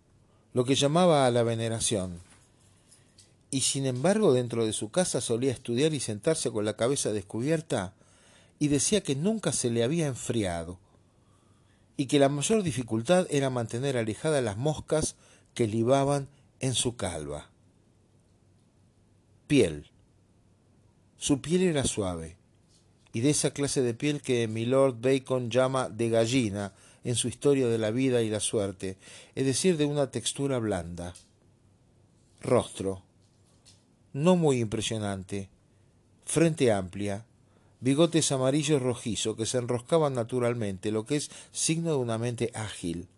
lo que llamaba a la veneración, y sin embargo dentro de su casa solía estudiar y sentarse con la cabeza descubierta, y decía que nunca se le había enfriado, y que la mayor dificultad era mantener alejadas las moscas que libaban en su calva. Piel. Su piel era suave, y de esa clase de piel que Milord Bacon llama de gallina en su historia de la vida y la suerte, es decir, de una textura blanda. Rostro. No muy impresionante. Frente amplia. Bigotes amarillos rojizos que se enroscaban naturalmente, lo que es signo de una mente ágil.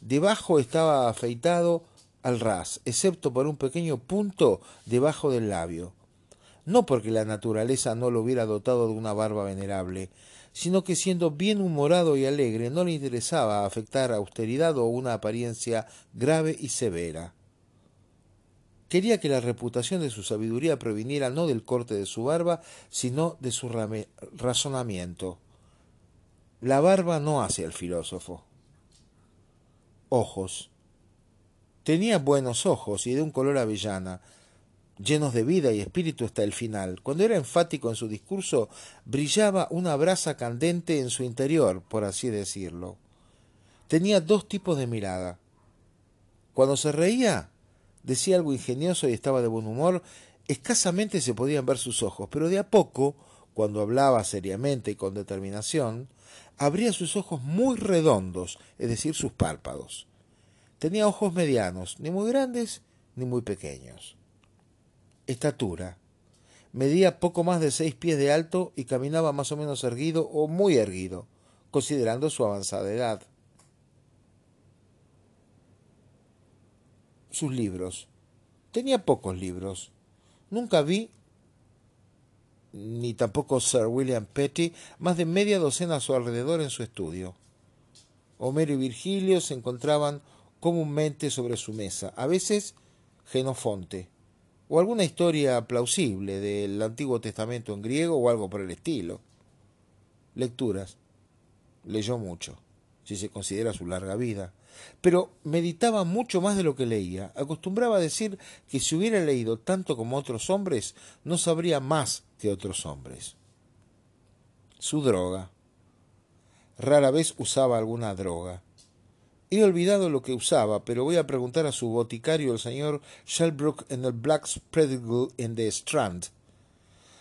Debajo estaba afeitado al ras, excepto por un pequeño punto debajo del labio no porque la naturaleza no lo hubiera dotado de una barba venerable, sino que siendo bien humorado y alegre no le interesaba afectar austeridad o una apariencia grave y severa. Quería que la reputación de su sabiduría proviniera no del corte de su barba, sino de su razonamiento. La barba no hace al filósofo. Ojos. Tenía buenos ojos y de un color avellana, llenos de vida y espíritu hasta el final. Cuando era enfático en su discurso, brillaba una brasa candente en su interior, por así decirlo. Tenía dos tipos de mirada. Cuando se reía, decía algo ingenioso y estaba de buen humor, escasamente se podían ver sus ojos, pero de a poco, cuando hablaba seriamente y con determinación, abría sus ojos muy redondos, es decir, sus párpados. Tenía ojos medianos, ni muy grandes ni muy pequeños. Estatura. Medía poco más de seis pies de alto y caminaba más o menos erguido o muy erguido, considerando su avanzada edad. Sus libros. Tenía pocos libros. Nunca vi, ni tampoco Sir William Petty, más de media docena a su alrededor en su estudio. Homero y Virgilio se encontraban comúnmente sobre su mesa, a veces Genofonte, o alguna historia plausible del Antiguo Testamento en griego o algo por el estilo. Lecturas. Leyó mucho, si se considera su larga vida, pero meditaba mucho más de lo que leía. Acostumbraba a decir que si hubiera leído tanto como otros hombres, no sabría más que otros hombres. Su droga. Rara vez usaba alguna droga. He olvidado lo que usaba, pero voy a preguntar a su boticario, el señor Shelbrook, en el Black Predigle en The Strand.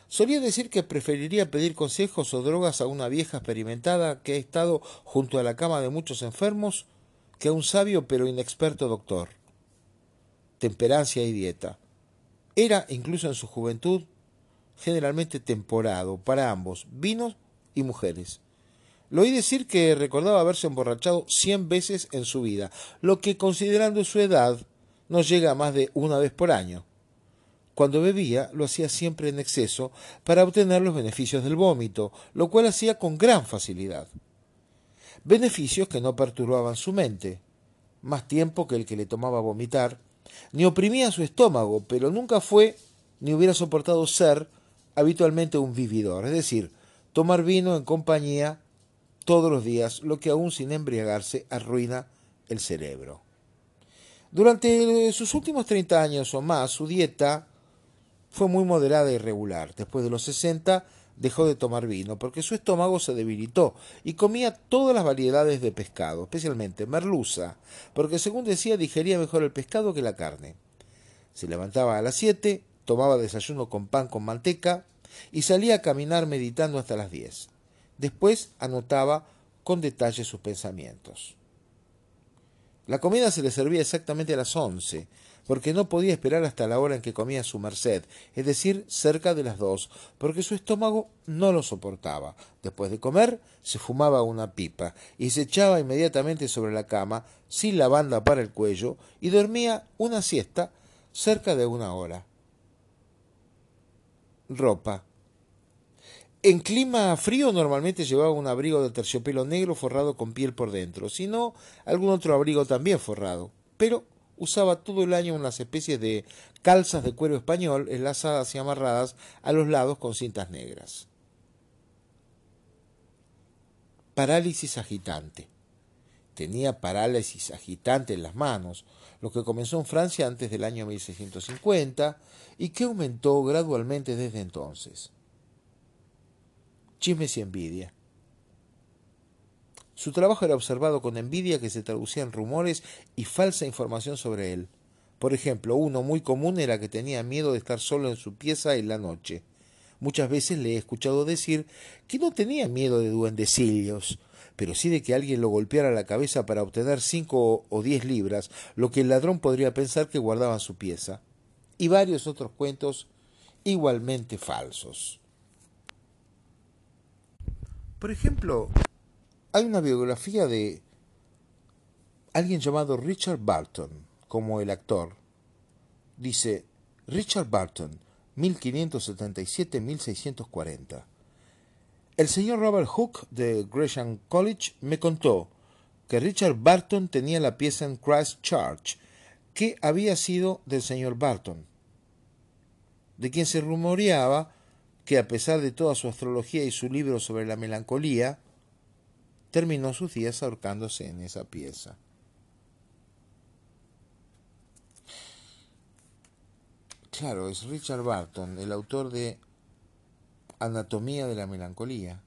Solía decir que preferiría pedir consejos o drogas a una vieja experimentada que ha estado junto a la cama de muchos enfermos que a un sabio pero inexperto doctor. Temperancia y dieta. Era, incluso en su juventud, generalmente temporado para ambos, vinos y mujeres. Lo oí decir que recordaba haberse emborrachado cien veces en su vida, lo que considerando su edad no llega a más de una vez por año. Cuando bebía lo hacía siempre en exceso para obtener los beneficios del vómito, lo cual hacía con gran facilidad. Beneficios que no perturbaban su mente, más tiempo que el que le tomaba vomitar, ni oprimía su estómago, pero nunca fue ni hubiera soportado ser habitualmente un vividor, es decir, tomar vino en compañía todos los días, lo que aún sin embriagarse arruina el cerebro. Durante sus últimos 30 años o más, su dieta fue muy moderada y regular. Después de los 60 dejó de tomar vino porque su estómago se debilitó y comía todas las variedades de pescado, especialmente merluza, porque según decía digería mejor el pescado que la carne. Se levantaba a las 7, tomaba desayuno con pan con manteca y salía a caminar meditando hasta las 10. Después anotaba con detalle sus pensamientos. La comida se le servía exactamente a las once, porque no podía esperar hasta la hora en que comía su merced, es decir, cerca de las dos, porque su estómago no lo soportaba. Después de comer, se fumaba una pipa y se echaba inmediatamente sobre la cama, sin la banda para el cuello, y dormía una siesta cerca de una hora. Ropa. En clima frío normalmente llevaba un abrigo de terciopelo negro forrado con piel por dentro, si no algún otro abrigo también forrado, pero usaba todo el año unas especies de calzas de cuero español enlazadas y amarradas a los lados con cintas negras. Parálisis agitante. Tenía parálisis agitante en las manos, lo que comenzó en Francia antes del año 1650 y que aumentó gradualmente desde entonces chismes y envidia. Su trabajo era observado con envidia que se traducía en rumores y falsa información sobre él. Por ejemplo, uno muy común era que tenía miedo de estar solo en su pieza en la noche. Muchas veces le he escuchado decir que no tenía miedo de duendecillos, pero sí de que alguien lo golpeara la cabeza para obtener cinco o diez libras, lo que el ladrón podría pensar que guardaba en su pieza. Y varios otros cuentos igualmente falsos. Por ejemplo, hay una biografía de alguien llamado Richard Barton como el actor. Dice, Richard Barton, 1577-1640. El señor Robert Hooke de Gresham College me contó que Richard Barton tenía la pieza en Christchurch, que había sido del señor Barton, de quien se rumoreaba que a pesar de toda su astrología y su libro sobre la melancolía, terminó sus días ahorcándose en esa pieza. Claro, es Richard Barton, el autor de Anatomía de la Melancolía.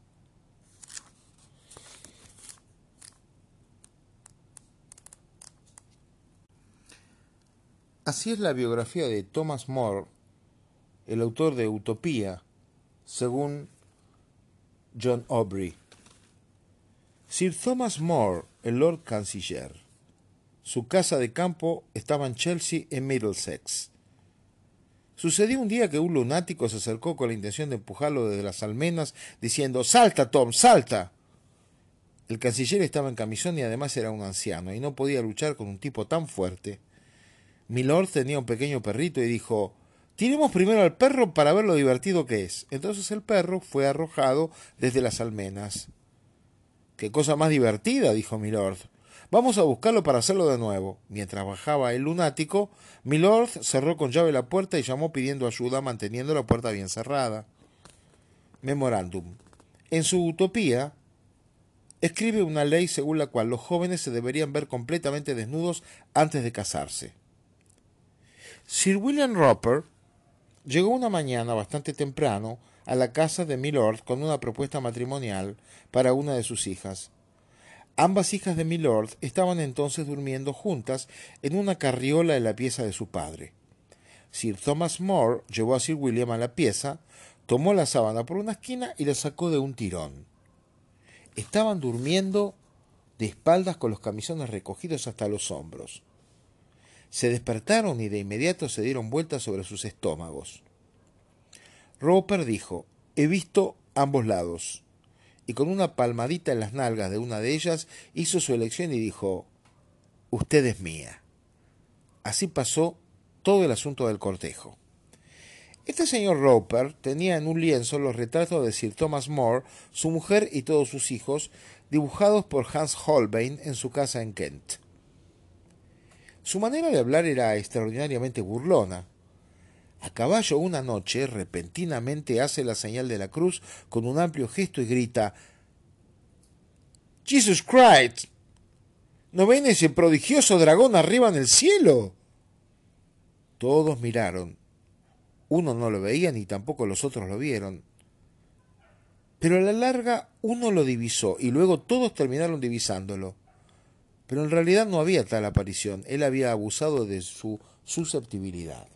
Así es la biografía de Thomas More, el autor de Utopía, según John Aubrey. Sir Thomas More, el Lord Canciller. Su casa de campo estaba en Chelsea, en Middlesex. Sucedió un día que un lunático se acercó con la intención de empujarlo desde las almenas, diciendo Salta, Tom, salta. El canciller estaba en camisón y además era un anciano, y no podía luchar con un tipo tan fuerte. Milord tenía un pequeño perrito y dijo Tiremos primero al perro para ver lo divertido que es. Entonces el perro fue arrojado desde las almenas. Qué cosa más divertida, dijo Milord. Vamos a buscarlo para hacerlo de nuevo. Mientras bajaba el lunático, Milord cerró con llave la puerta y llamó pidiendo ayuda, manteniendo la puerta bien cerrada. Memorándum. En su utopía, escribe una ley según la cual los jóvenes se deberían ver completamente desnudos antes de casarse. Sir William Roper llegó una mañana bastante temprano a la casa de Milord con una propuesta matrimonial para una de sus hijas. Ambas hijas de Milord estaban entonces durmiendo juntas en una carriola en la pieza de su padre. Sir Thomas More llevó a Sir William a la pieza, tomó la sábana por una esquina y la sacó de un tirón. Estaban durmiendo de espaldas con los camisones recogidos hasta los hombros. Se despertaron y de inmediato se dieron vueltas sobre sus estómagos. Roper dijo, he visto ambos lados, y con una palmadita en las nalgas de una de ellas hizo su elección y dijo, usted es mía. Así pasó todo el asunto del cortejo. Este señor Roper tenía en un lienzo los retratos de Sir Thomas More, su mujer y todos sus hijos, dibujados por Hans Holbein en su casa en Kent. Su manera de hablar era extraordinariamente burlona. A caballo una noche, repentinamente hace la señal de la cruz con un amplio gesto y grita Jesus Christ. ¿No ven ese prodigioso dragón arriba en el cielo? Todos miraron. Uno no lo veía ni tampoco los otros lo vieron. Pero a la larga uno lo divisó y luego todos terminaron divisándolo. Pero en realidad no había tal aparición, él había abusado de su susceptibilidad.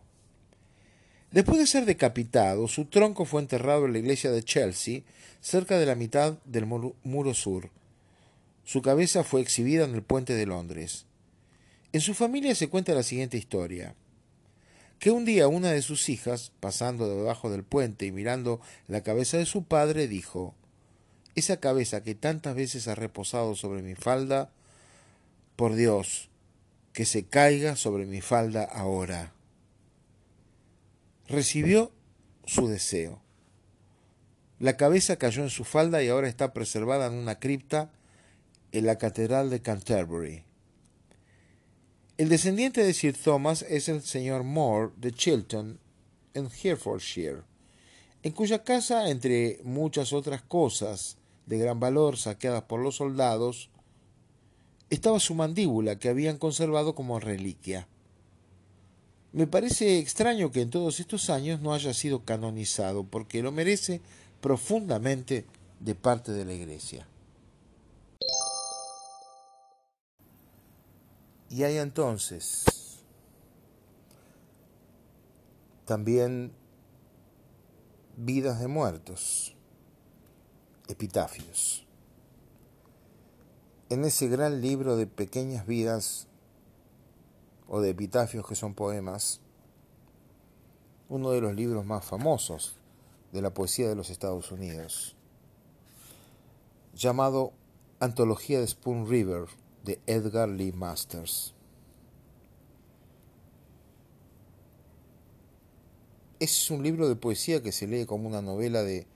Después de ser decapitado, su tronco fue enterrado en la iglesia de Chelsea, cerca de la mitad del muro sur. Su cabeza fue exhibida en el puente de Londres. En su familia se cuenta la siguiente historia. Que un día una de sus hijas, pasando debajo del puente y mirando la cabeza de su padre, dijo Esa cabeza que tantas veces ha reposado sobre mi falda, por Dios, que se caiga sobre mi falda ahora. Recibió su deseo. La cabeza cayó en su falda y ahora está preservada en una cripta en la Catedral de Canterbury. El descendiente de Sir Thomas es el señor Moore de Chilton, en Herefordshire, en cuya casa, entre muchas otras cosas de gran valor saqueadas por los soldados, estaba su mandíbula que habían conservado como reliquia. Me parece extraño que en todos estos años no haya sido canonizado, porque lo merece profundamente de parte de la Iglesia. Y hay entonces también vidas de muertos, epitafios. En ese gran libro de pequeñas vidas o de epitafios que son poemas, uno de los libros más famosos de la poesía de los Estados Unidos, llamado Antología de Spoon River de Edgar Lee Masters. Es un libro de poesía que se lee como una novela de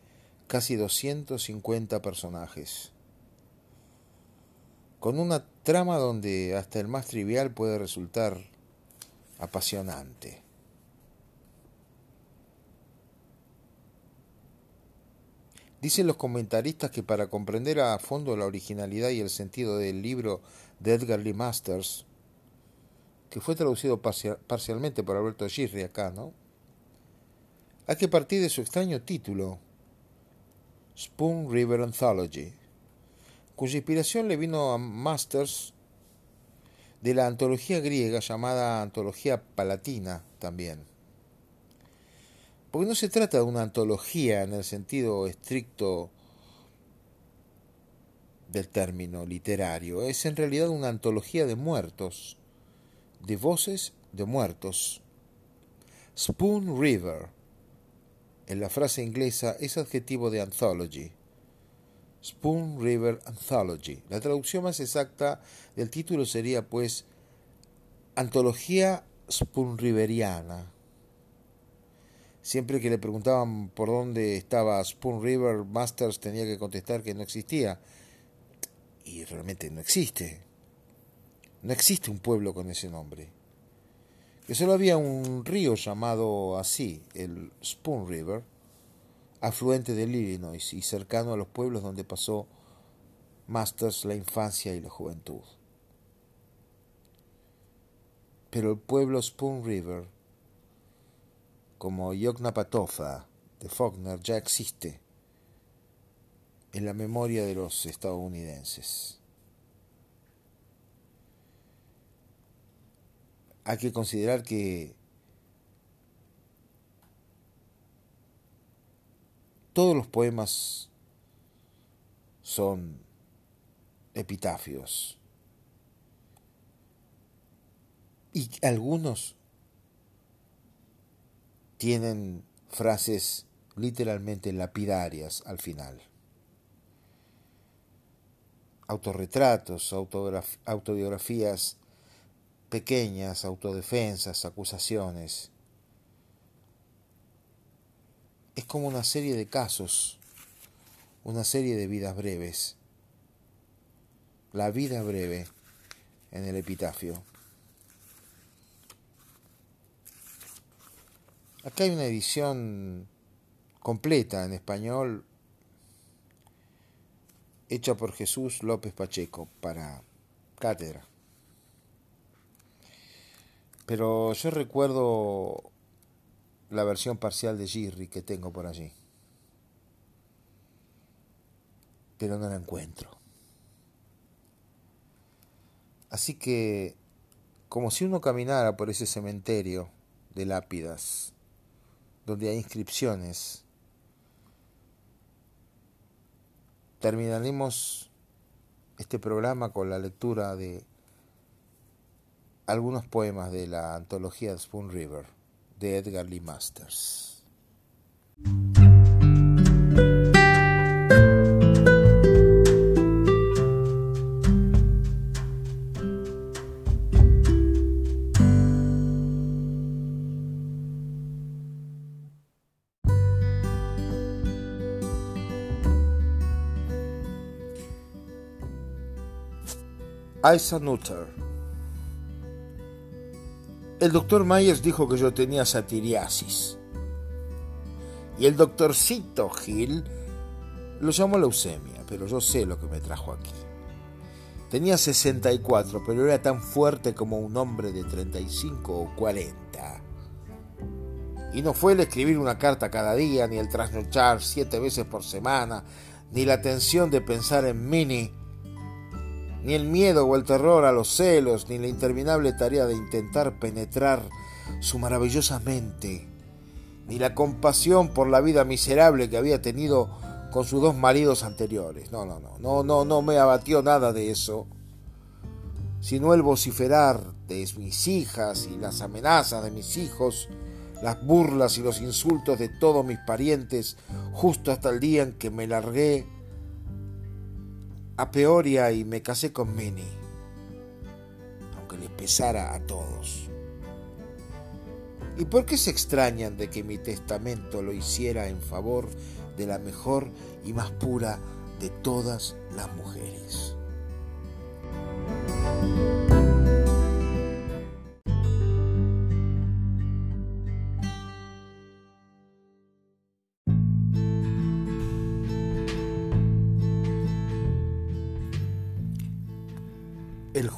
casi 250 personajes, con una trama donde hasta el más trivial puede resultar apasionante. Dicen los comentaristas que para comprender a fondo la originalidad y el sentido del libro de Edgar Lee Masters, que fue traducido parcialmente por Alberto Girri acá, ¿no? Hay que partir de su extraño título, Spoon River Anthology, cuya inspiración le vino a Masters de la antología griega llamada Antología Palatina también. Porque no se trata de una antología en el sentido estricto del término literario, es en realidad una antología de muertos, de voces de muertos. Spoon River, en la frase inglesa, es adjetivo de anthology. Spoon River Anthology. La traducción más exacta del título sería pues Antología Spoon Riveriana. Siempre que le preguntaban por dónde estaba Spoon River, Masters tenía que contestar que no existía. Y realmente no existe. No existe un pueblo con ese nombre. Que solo había un río llamado así, el Spoon River, afluente del Illinois y cercano a los pueblos donde pasó Masters la infancia y la juventud. Pero el pueblo Spoon River como Yoknapatawpha de Faulkner ya existe en la memoria de los estadounidenses. Hay que considerar que todos los poemas son epitafios y algunos tienen frases literalmente lapidarias al final. Autorretratos, autobiografías pequeñas, autodefensas, acusaciones. Es como una serie de casos, una serie de vidas breves. La vida breve en el epitafio. Acá hay una edición completa en español hecha por Jesús López Pacheco para cátedra. Pero yo recuerdo la versión parcial de Girri que tengo por allí. Pero no la encuentro. Así que, como si uno caminara por ese cementerio de lápidas, donde hay inscripciones. Terminaremos este programa con la lectura de algunos poemas de la antología Spoon River de Edgar Lee Masters. Isa Nutter. El doctor Myers dijo que yo tenía satiriasis. Y el doctorcito Gil lo llamó leucemia, pero yo sé lo que me trajo aquí. Tenía 64, pero era tan fuerte como un hombre de 35 o 40. Y no fue el escribir una carta cada día, ni el trasnochar siete veces por semana, ni la tensión de pensar en Minnie ni el miedo o el terror a los celos, ni la interminable tarea de intentar penetrar su maravillosa mente, ni la compasión por la vida miserable que había tenido con sus dos maridos anteriores. No, no, no, no, no, no me abatió nada de eso, sino el vociferar de mis hijas y las amenazas de mis hijos, las burlas y los insultos de todos mis parientes, justo hasta el día en que me largué a Peoria y me casé con Minnie, aunque les pesara a todos. ¿Y por qué se extrañan de que mi testamento lo hiciera en favor de la mejor y más pura de todas las mujeres?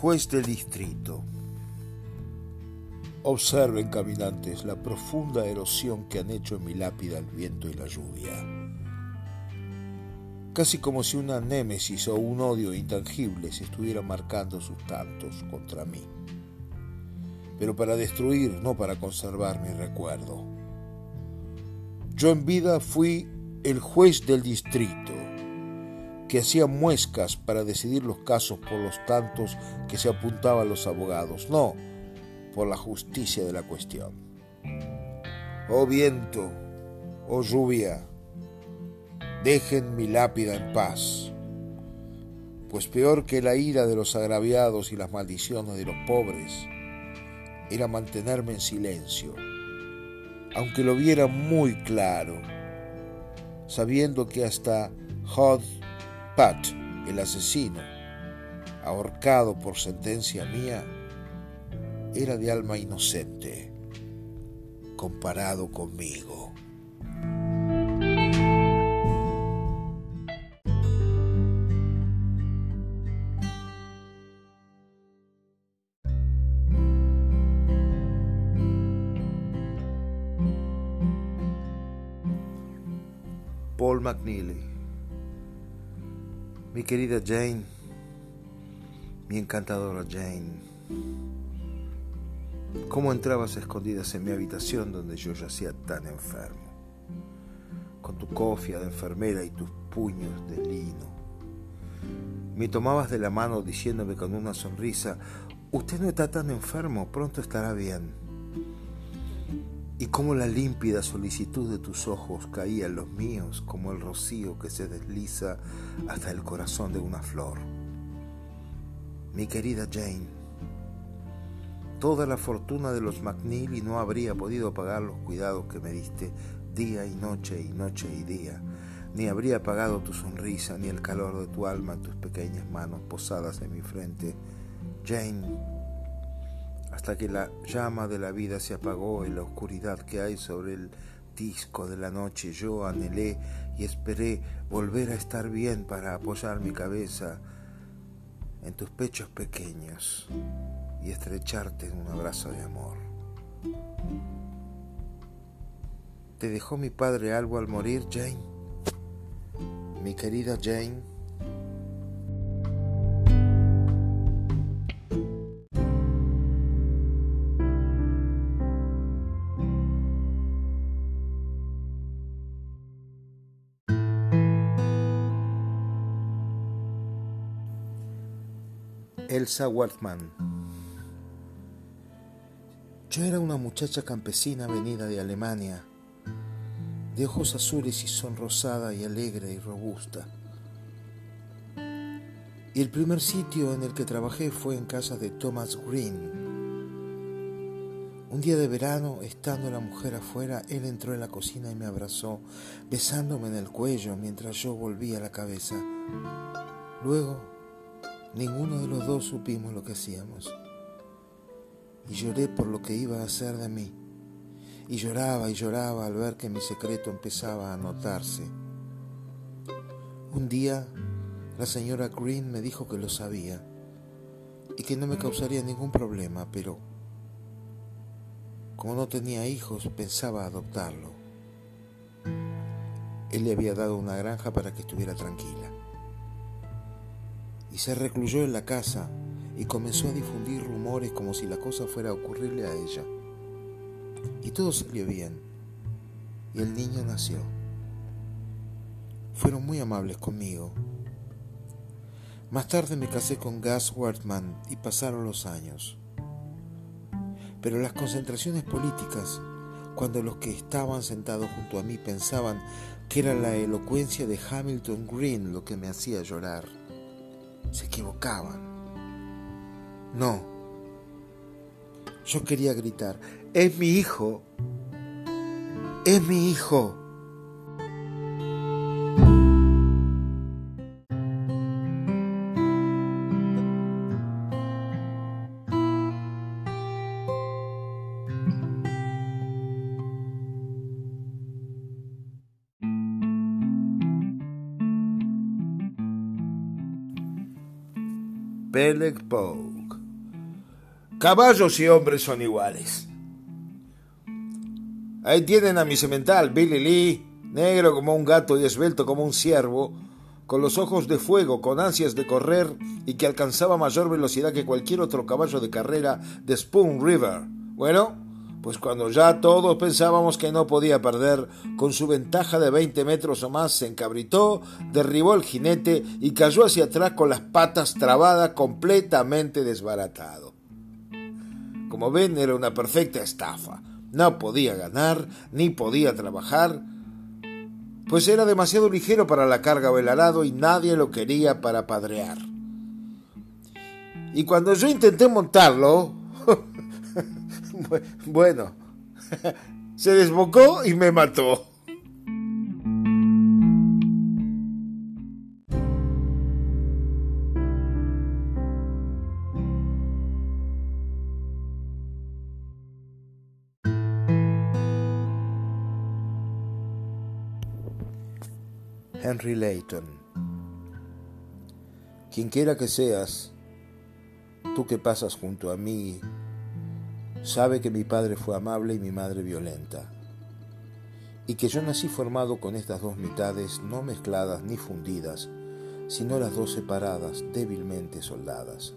Juez del distrito. Observen, caminantes, la profunda erosión que han hecho en mi lápida el viento y la lluvia. Casi como si una némesis o un odio intangible se estuviera marcando sus tantos contra mí. Pero para destruir, no para conservar mi recuerdo. Yo en vida fui el juez del distrito que hacía muescas para decidir los casos por los tantos que se apuntaban los abogados, no por la justicia de la cuestión. Oh viento, oh lluvia, dejen mi lápida en paz, pues peor que la ira de los agraviados y las maldiciones de los pobres era mantenerme en silencio, aunque lo viera muy claro, sabiendo que hasta Hod Pat, el asesino, ahorcado por sentencia mía, era de alma inocente comparado conmigo. Paul McNeely Mi querida Jane, mi encantadora Jane, ¿cómo entrabas escondidas en mi habitación donde yo yacía tan enfermo? Con tu cofia de enfermera y tus puños de lino. Me tomabas de la mano diciéndome con una sonrisa, usted no está tan enfermo, pronto estará bien y cómo la límpida solicitud de tus ojos caía en los míos como el rocío que se desliza hasta el corazón de una flor. Mi querida Jane, toda la fortuna de los McNeely no habría podido pagar los cuidados que me diste día y noche y noche y día, ni habría pagado tu sonrisa ni el calor de tu alma tus pequeñas manos posadas en mi frente. Jane, hasta que la llama de la vida se apagó en la oscuridad que hay sobre el disco de la noche, yo anhelé y esperé volver a estar bien para apoyar mi cabeza en tus pechos pequeños y estrecharte en un abrazo de amor. ¿Te dejó mi padre algo al morir, Jane? Mi querida Jane. Elsa Wartman. Yo era una muchacha campesina venida de Alemania, de ojos azules y sonrosada y alegre y robusta. Y el primer sitio en el que trabajé fue en casa de Thomas Green. Un día de verano, estando la mujer afuera, él entró en la cocina y me abrazó, besándome en el cuello mientras yo volvía la cabeza. Luego Ninguno de los dos supimos lo que hacíamos. Y lloré por lo que iba a hacer de mí. Y lloraba y lloraba al ver que mi secreto empezaba a notarse. Un día la señora Green me dijo que lo sabía y que no me causaría ningún problema, pero como no tenía hijos pensaba adoptarlo. Él le había dado una granja para que estuviera tranquila y se recluyó en la casa y comenzó a difundir rumores como si la cosa fuera a ocurrirle a ella. Y todo salió bien y el niño nació. Fueron muy amables conmigo. Más tarde me casé con Gus Wertman y pasaron los años. Pero las concentraciones políticas, cuando los que estaban sentados junto a mí pensaban que era la elocuencia de Hamilton Green lo que me hacía llorar, se equivocaban. No. Yo quería gritar, Es mi hijo. Es mi hijo. Caballos y hombres son iguales. Ahí tienen a mi semental, Billy Lee, negro como un gato y esbelto como un ciervo, con los ojos de fuego, con ansias de correr y que alcanzaba mayor velocidad que cualquier otro caballo de carrera de Spoon River. Bueno, pues cuando ya todos pensábamos que no podía perder, con su ventaja de 20 metros o más se encabritó, derribó al jinete y cayó hacia atrás con las patas trabadas, completamente desbaratado. Como ven, era una perfecta estafa. No podía ganar, ni podía trabajar, pues era demasiado ligero para la carga o el arado y nadie lo quería para padrear. Y cuando yo intenté montarlo, bueno, se desbocó y me mató. Henry Layton. Quien quiera que seas, tú que pasas junto a mí, sabe que mi padre fue amable y mi madre violenta, y que yo nací formado con estas dos mitades no mezcladas ni fundidas, sino las dos separadas, débilmente soldadas.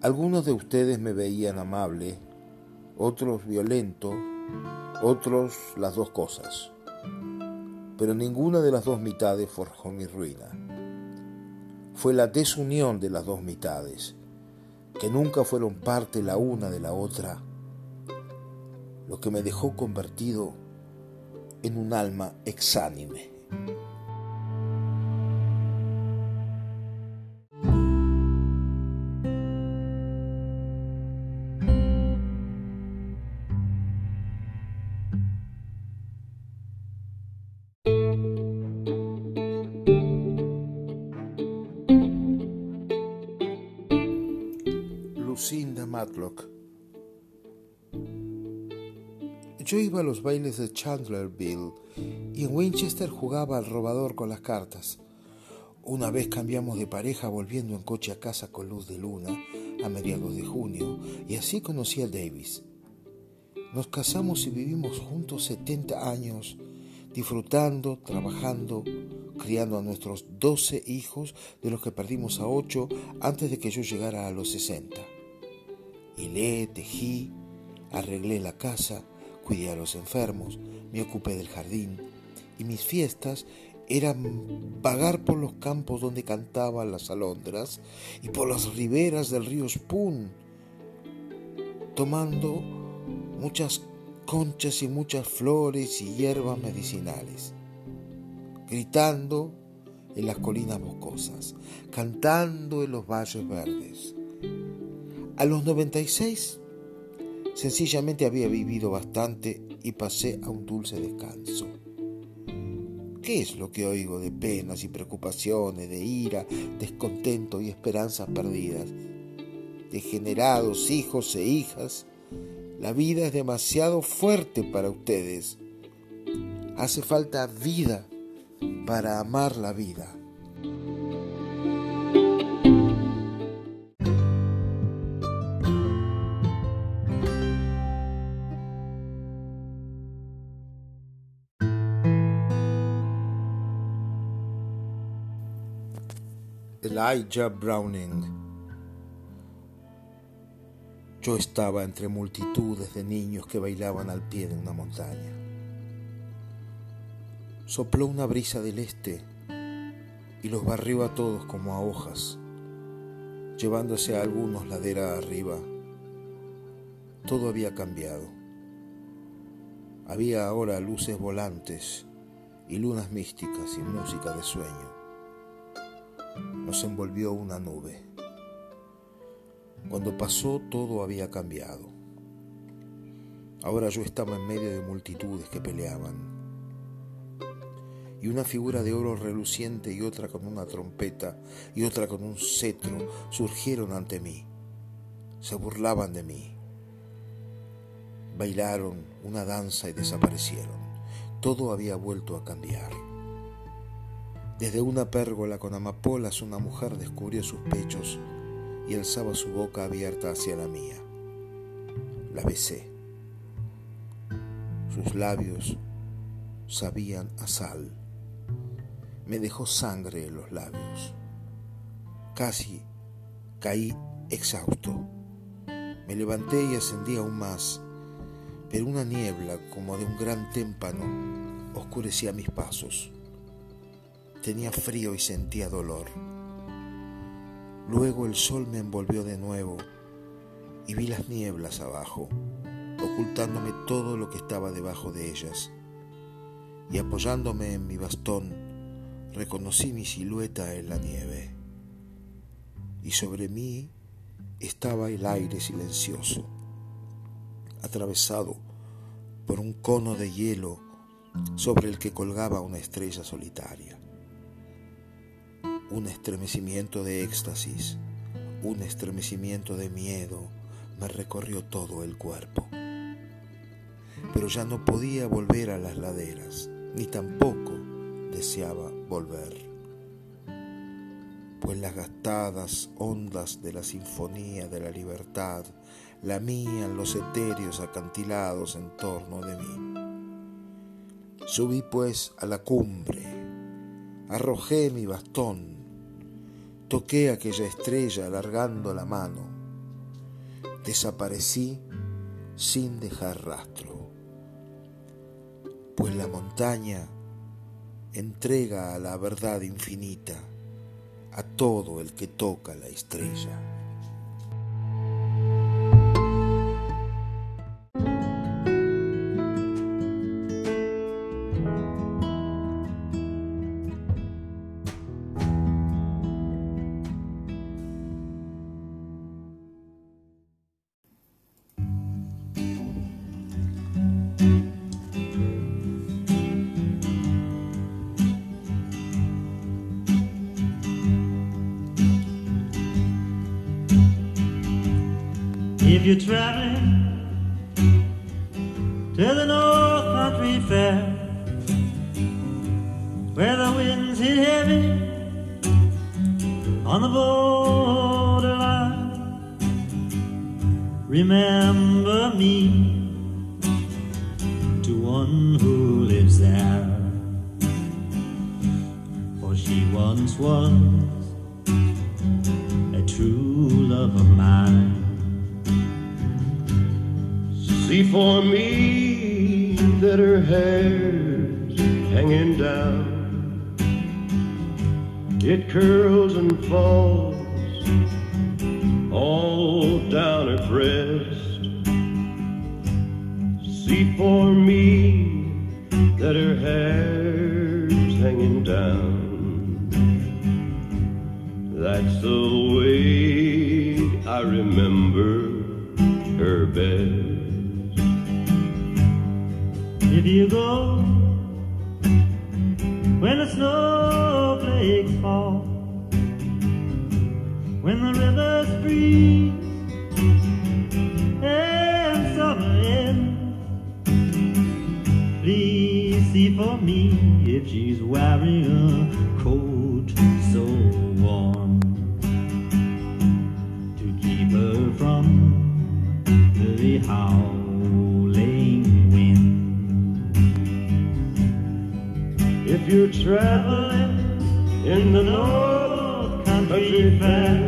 Algunos de ustedes me veían amable, otros violento, otros las dos cosas pero ninguna de las dos mitades forjó mi ruina. Fue la desunión de las dos mitades, que nunca fueron parte la una de la otra, lo que me dejó convertido en un alma exánime. Yo iba a los bailes de Chandlerville y en Winchester jugaba al robador con las cartas. Una vez cambiamos de pareja volviendo en coche a casa con luz de luna a mediados de junio y así conocí a Davis. Nos casamos y vivimos juntos 70 años, disfrutando, trabajando, criando a nuestros 12 hijos, de los que perdimos a 8 antes de que yo llegara a los 60. Hilé, tejí, arreglé la casa, cuidé a los enfermos, me ocupé del jardín y mis fiestas eran vagar por los campos donde cantaban las alondras y por las riberas del río Spoon, tomando muchas conchas y muchas flores y hierbas medicinales, gritando en las colinas boscosas, cantando en los valles verdes. A los 96 sencillamente había vivido bastante y pasé a un dulce descanso. ¿Qué es lo que oigo de penas y preocupaciones, de ira, descontento y esperanzas perdidas? Degenerados hijos e hijas, la vida es demasiado fuerte para ustedes. Hace falta vida para amar la vida. Elijah Browning. Yo estaba entre multitudes de niños que bailaban al pie de una montaña. Sopló una brisa del este y los barrió a todos como a hojas, llevándose a algunos ladera arriba. Todo había cambiado. Había ahora luces volantes y lunas místicas y música de sueño nos envolvió una nube. Cuando pasó todo había cambiado. Ahora yo estaba en medio de multitudes que peleaban. Y una figura de oro reluciente y otra con una trompeta y otra con un cetro surgieron ante mí. Se burlaban de mí. Bailaron una danza y desaparecieron. Todo había vuelto a cambiar. Desde una pérgola con amapolas una mujer descubrió sus pechos y alzaba su boca abierta hacia la mía. La besé. Sus labios sabían a sal. Me dejó sangre en los labios. Casi caí exhausto. Me levanté y ascendí aún más, pero una niebla como de un gran témpano oscurecía mis pasos. Tenía frío y sentía dolor. Luego el sol me envolvió de nuevo y vi las nieblas abajo, ocultándome todo lo que estaba debajo de ellas. Y apoyándome en mi bastón, reconocí mi silueta en la nieve. Y sobre mí estaba el aire silencioso, atravesado por un cono de hielo sobre el que colgaba una estrella solitaria un estremecimiento de éxtasis, un estremecimiento de miedo me recorrió todo el cuerpo. Pero ya no podía volver a las laderas, ni tampoco deseaba volver, pues las gastadas ondas de la sinfonía de la libertad lamían los etéreos acantilados en torno de mí. Subí pues a la cumbre, arrojé mi bastón, Toqué aquella estrella alargando la mano. Desaparecí sin dejar rastro, pues la montaña entrega a la verdad infinita a todo el que toca la estrella. See for me that her hair's hanging down. That's the way I remember her best. If you go when the snowflakes fall, when the rivers freeze for me if she's wearing a coat so warm to keep her from the howling wind. If you're traveling in the North Country Fair,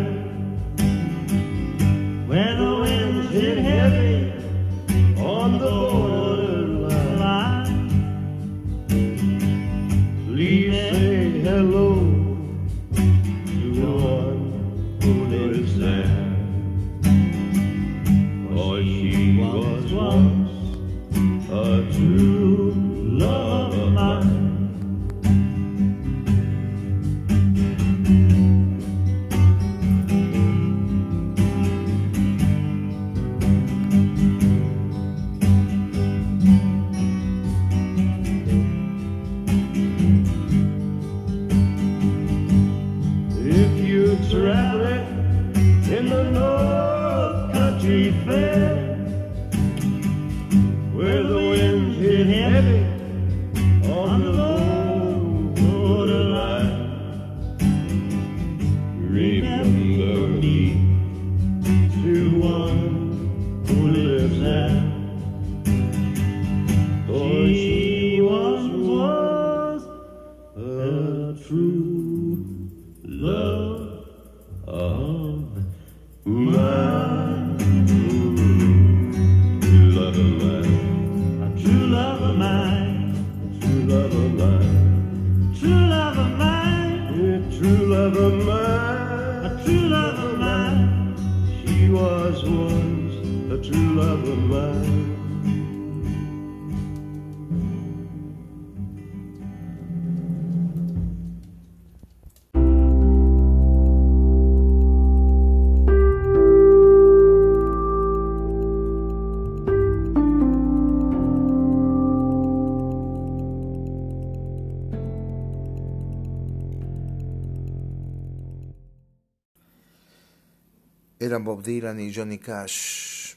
Bob Dylan y Johnny Cash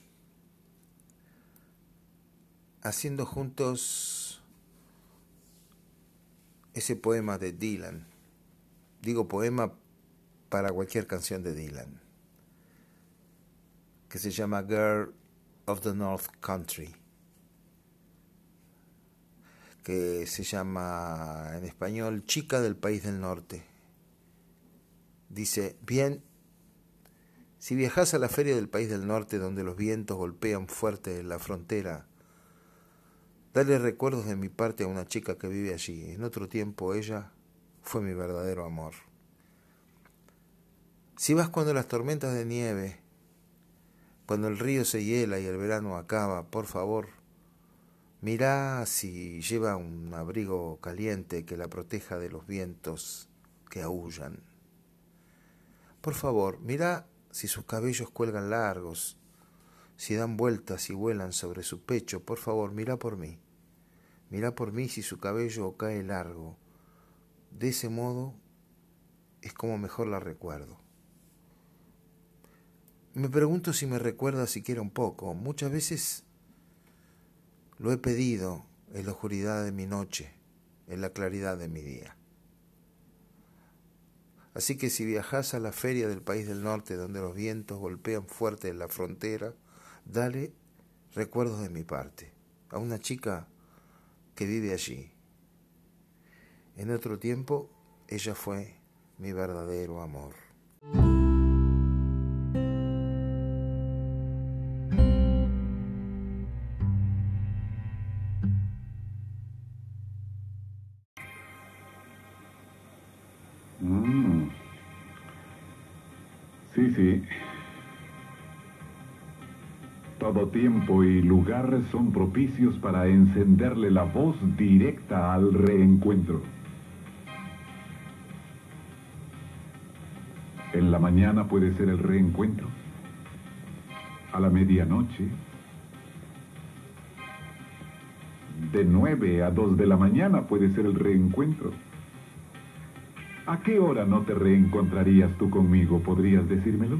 haciendo juntos ese poema de Dylan. Digo poema para cualquier canción de Dylan, que se llama Girl of the North Country, que se llama en español Chica del País del Norte. Dice, bien, si viajas a la feria del país del norte donde los vientos golpean fuerte la frontera, dale recuerdos de mi parte a una chica que vive allí. En otro tiempo ella fue mi verdadero amor. Si vas cuando las tormentas de nieve, cuando el río se hiela y el verano acaba, por favor, mirá si lleva un abrigo caliente que la proteja de los vientos que aullan. Por favor, mirá si sus cabellos cuelgan largos, si dan vueltas y vuelan sobre su pecho, por favor, mira por mí. Mira por mí si su cabello cae largo. De ese modo es como mejor la recuerdo. Me pregunto si me recuerda siquiera un poco. Muchas veces lo he pedido en la oscuridad de mi noche, en la claridad de mi día. Así que si viajas a la feria del país del norte donde los vientos golpean fuerte en la frontera, dale recuerdos de mi parte a una chica que vive allí. En otro tiempo ella fue mi verdadero amor. Tiempo y lugar son propicios para encenderle la voz directa al reencuentro. En la mañana puede ser el reencuentro. A la medianoche. De 9 a 2 de la mañana puede ser el reencuentro. ¿A qué hora no te reencontrarías tú conmigo? ¿Podrías decírmelo?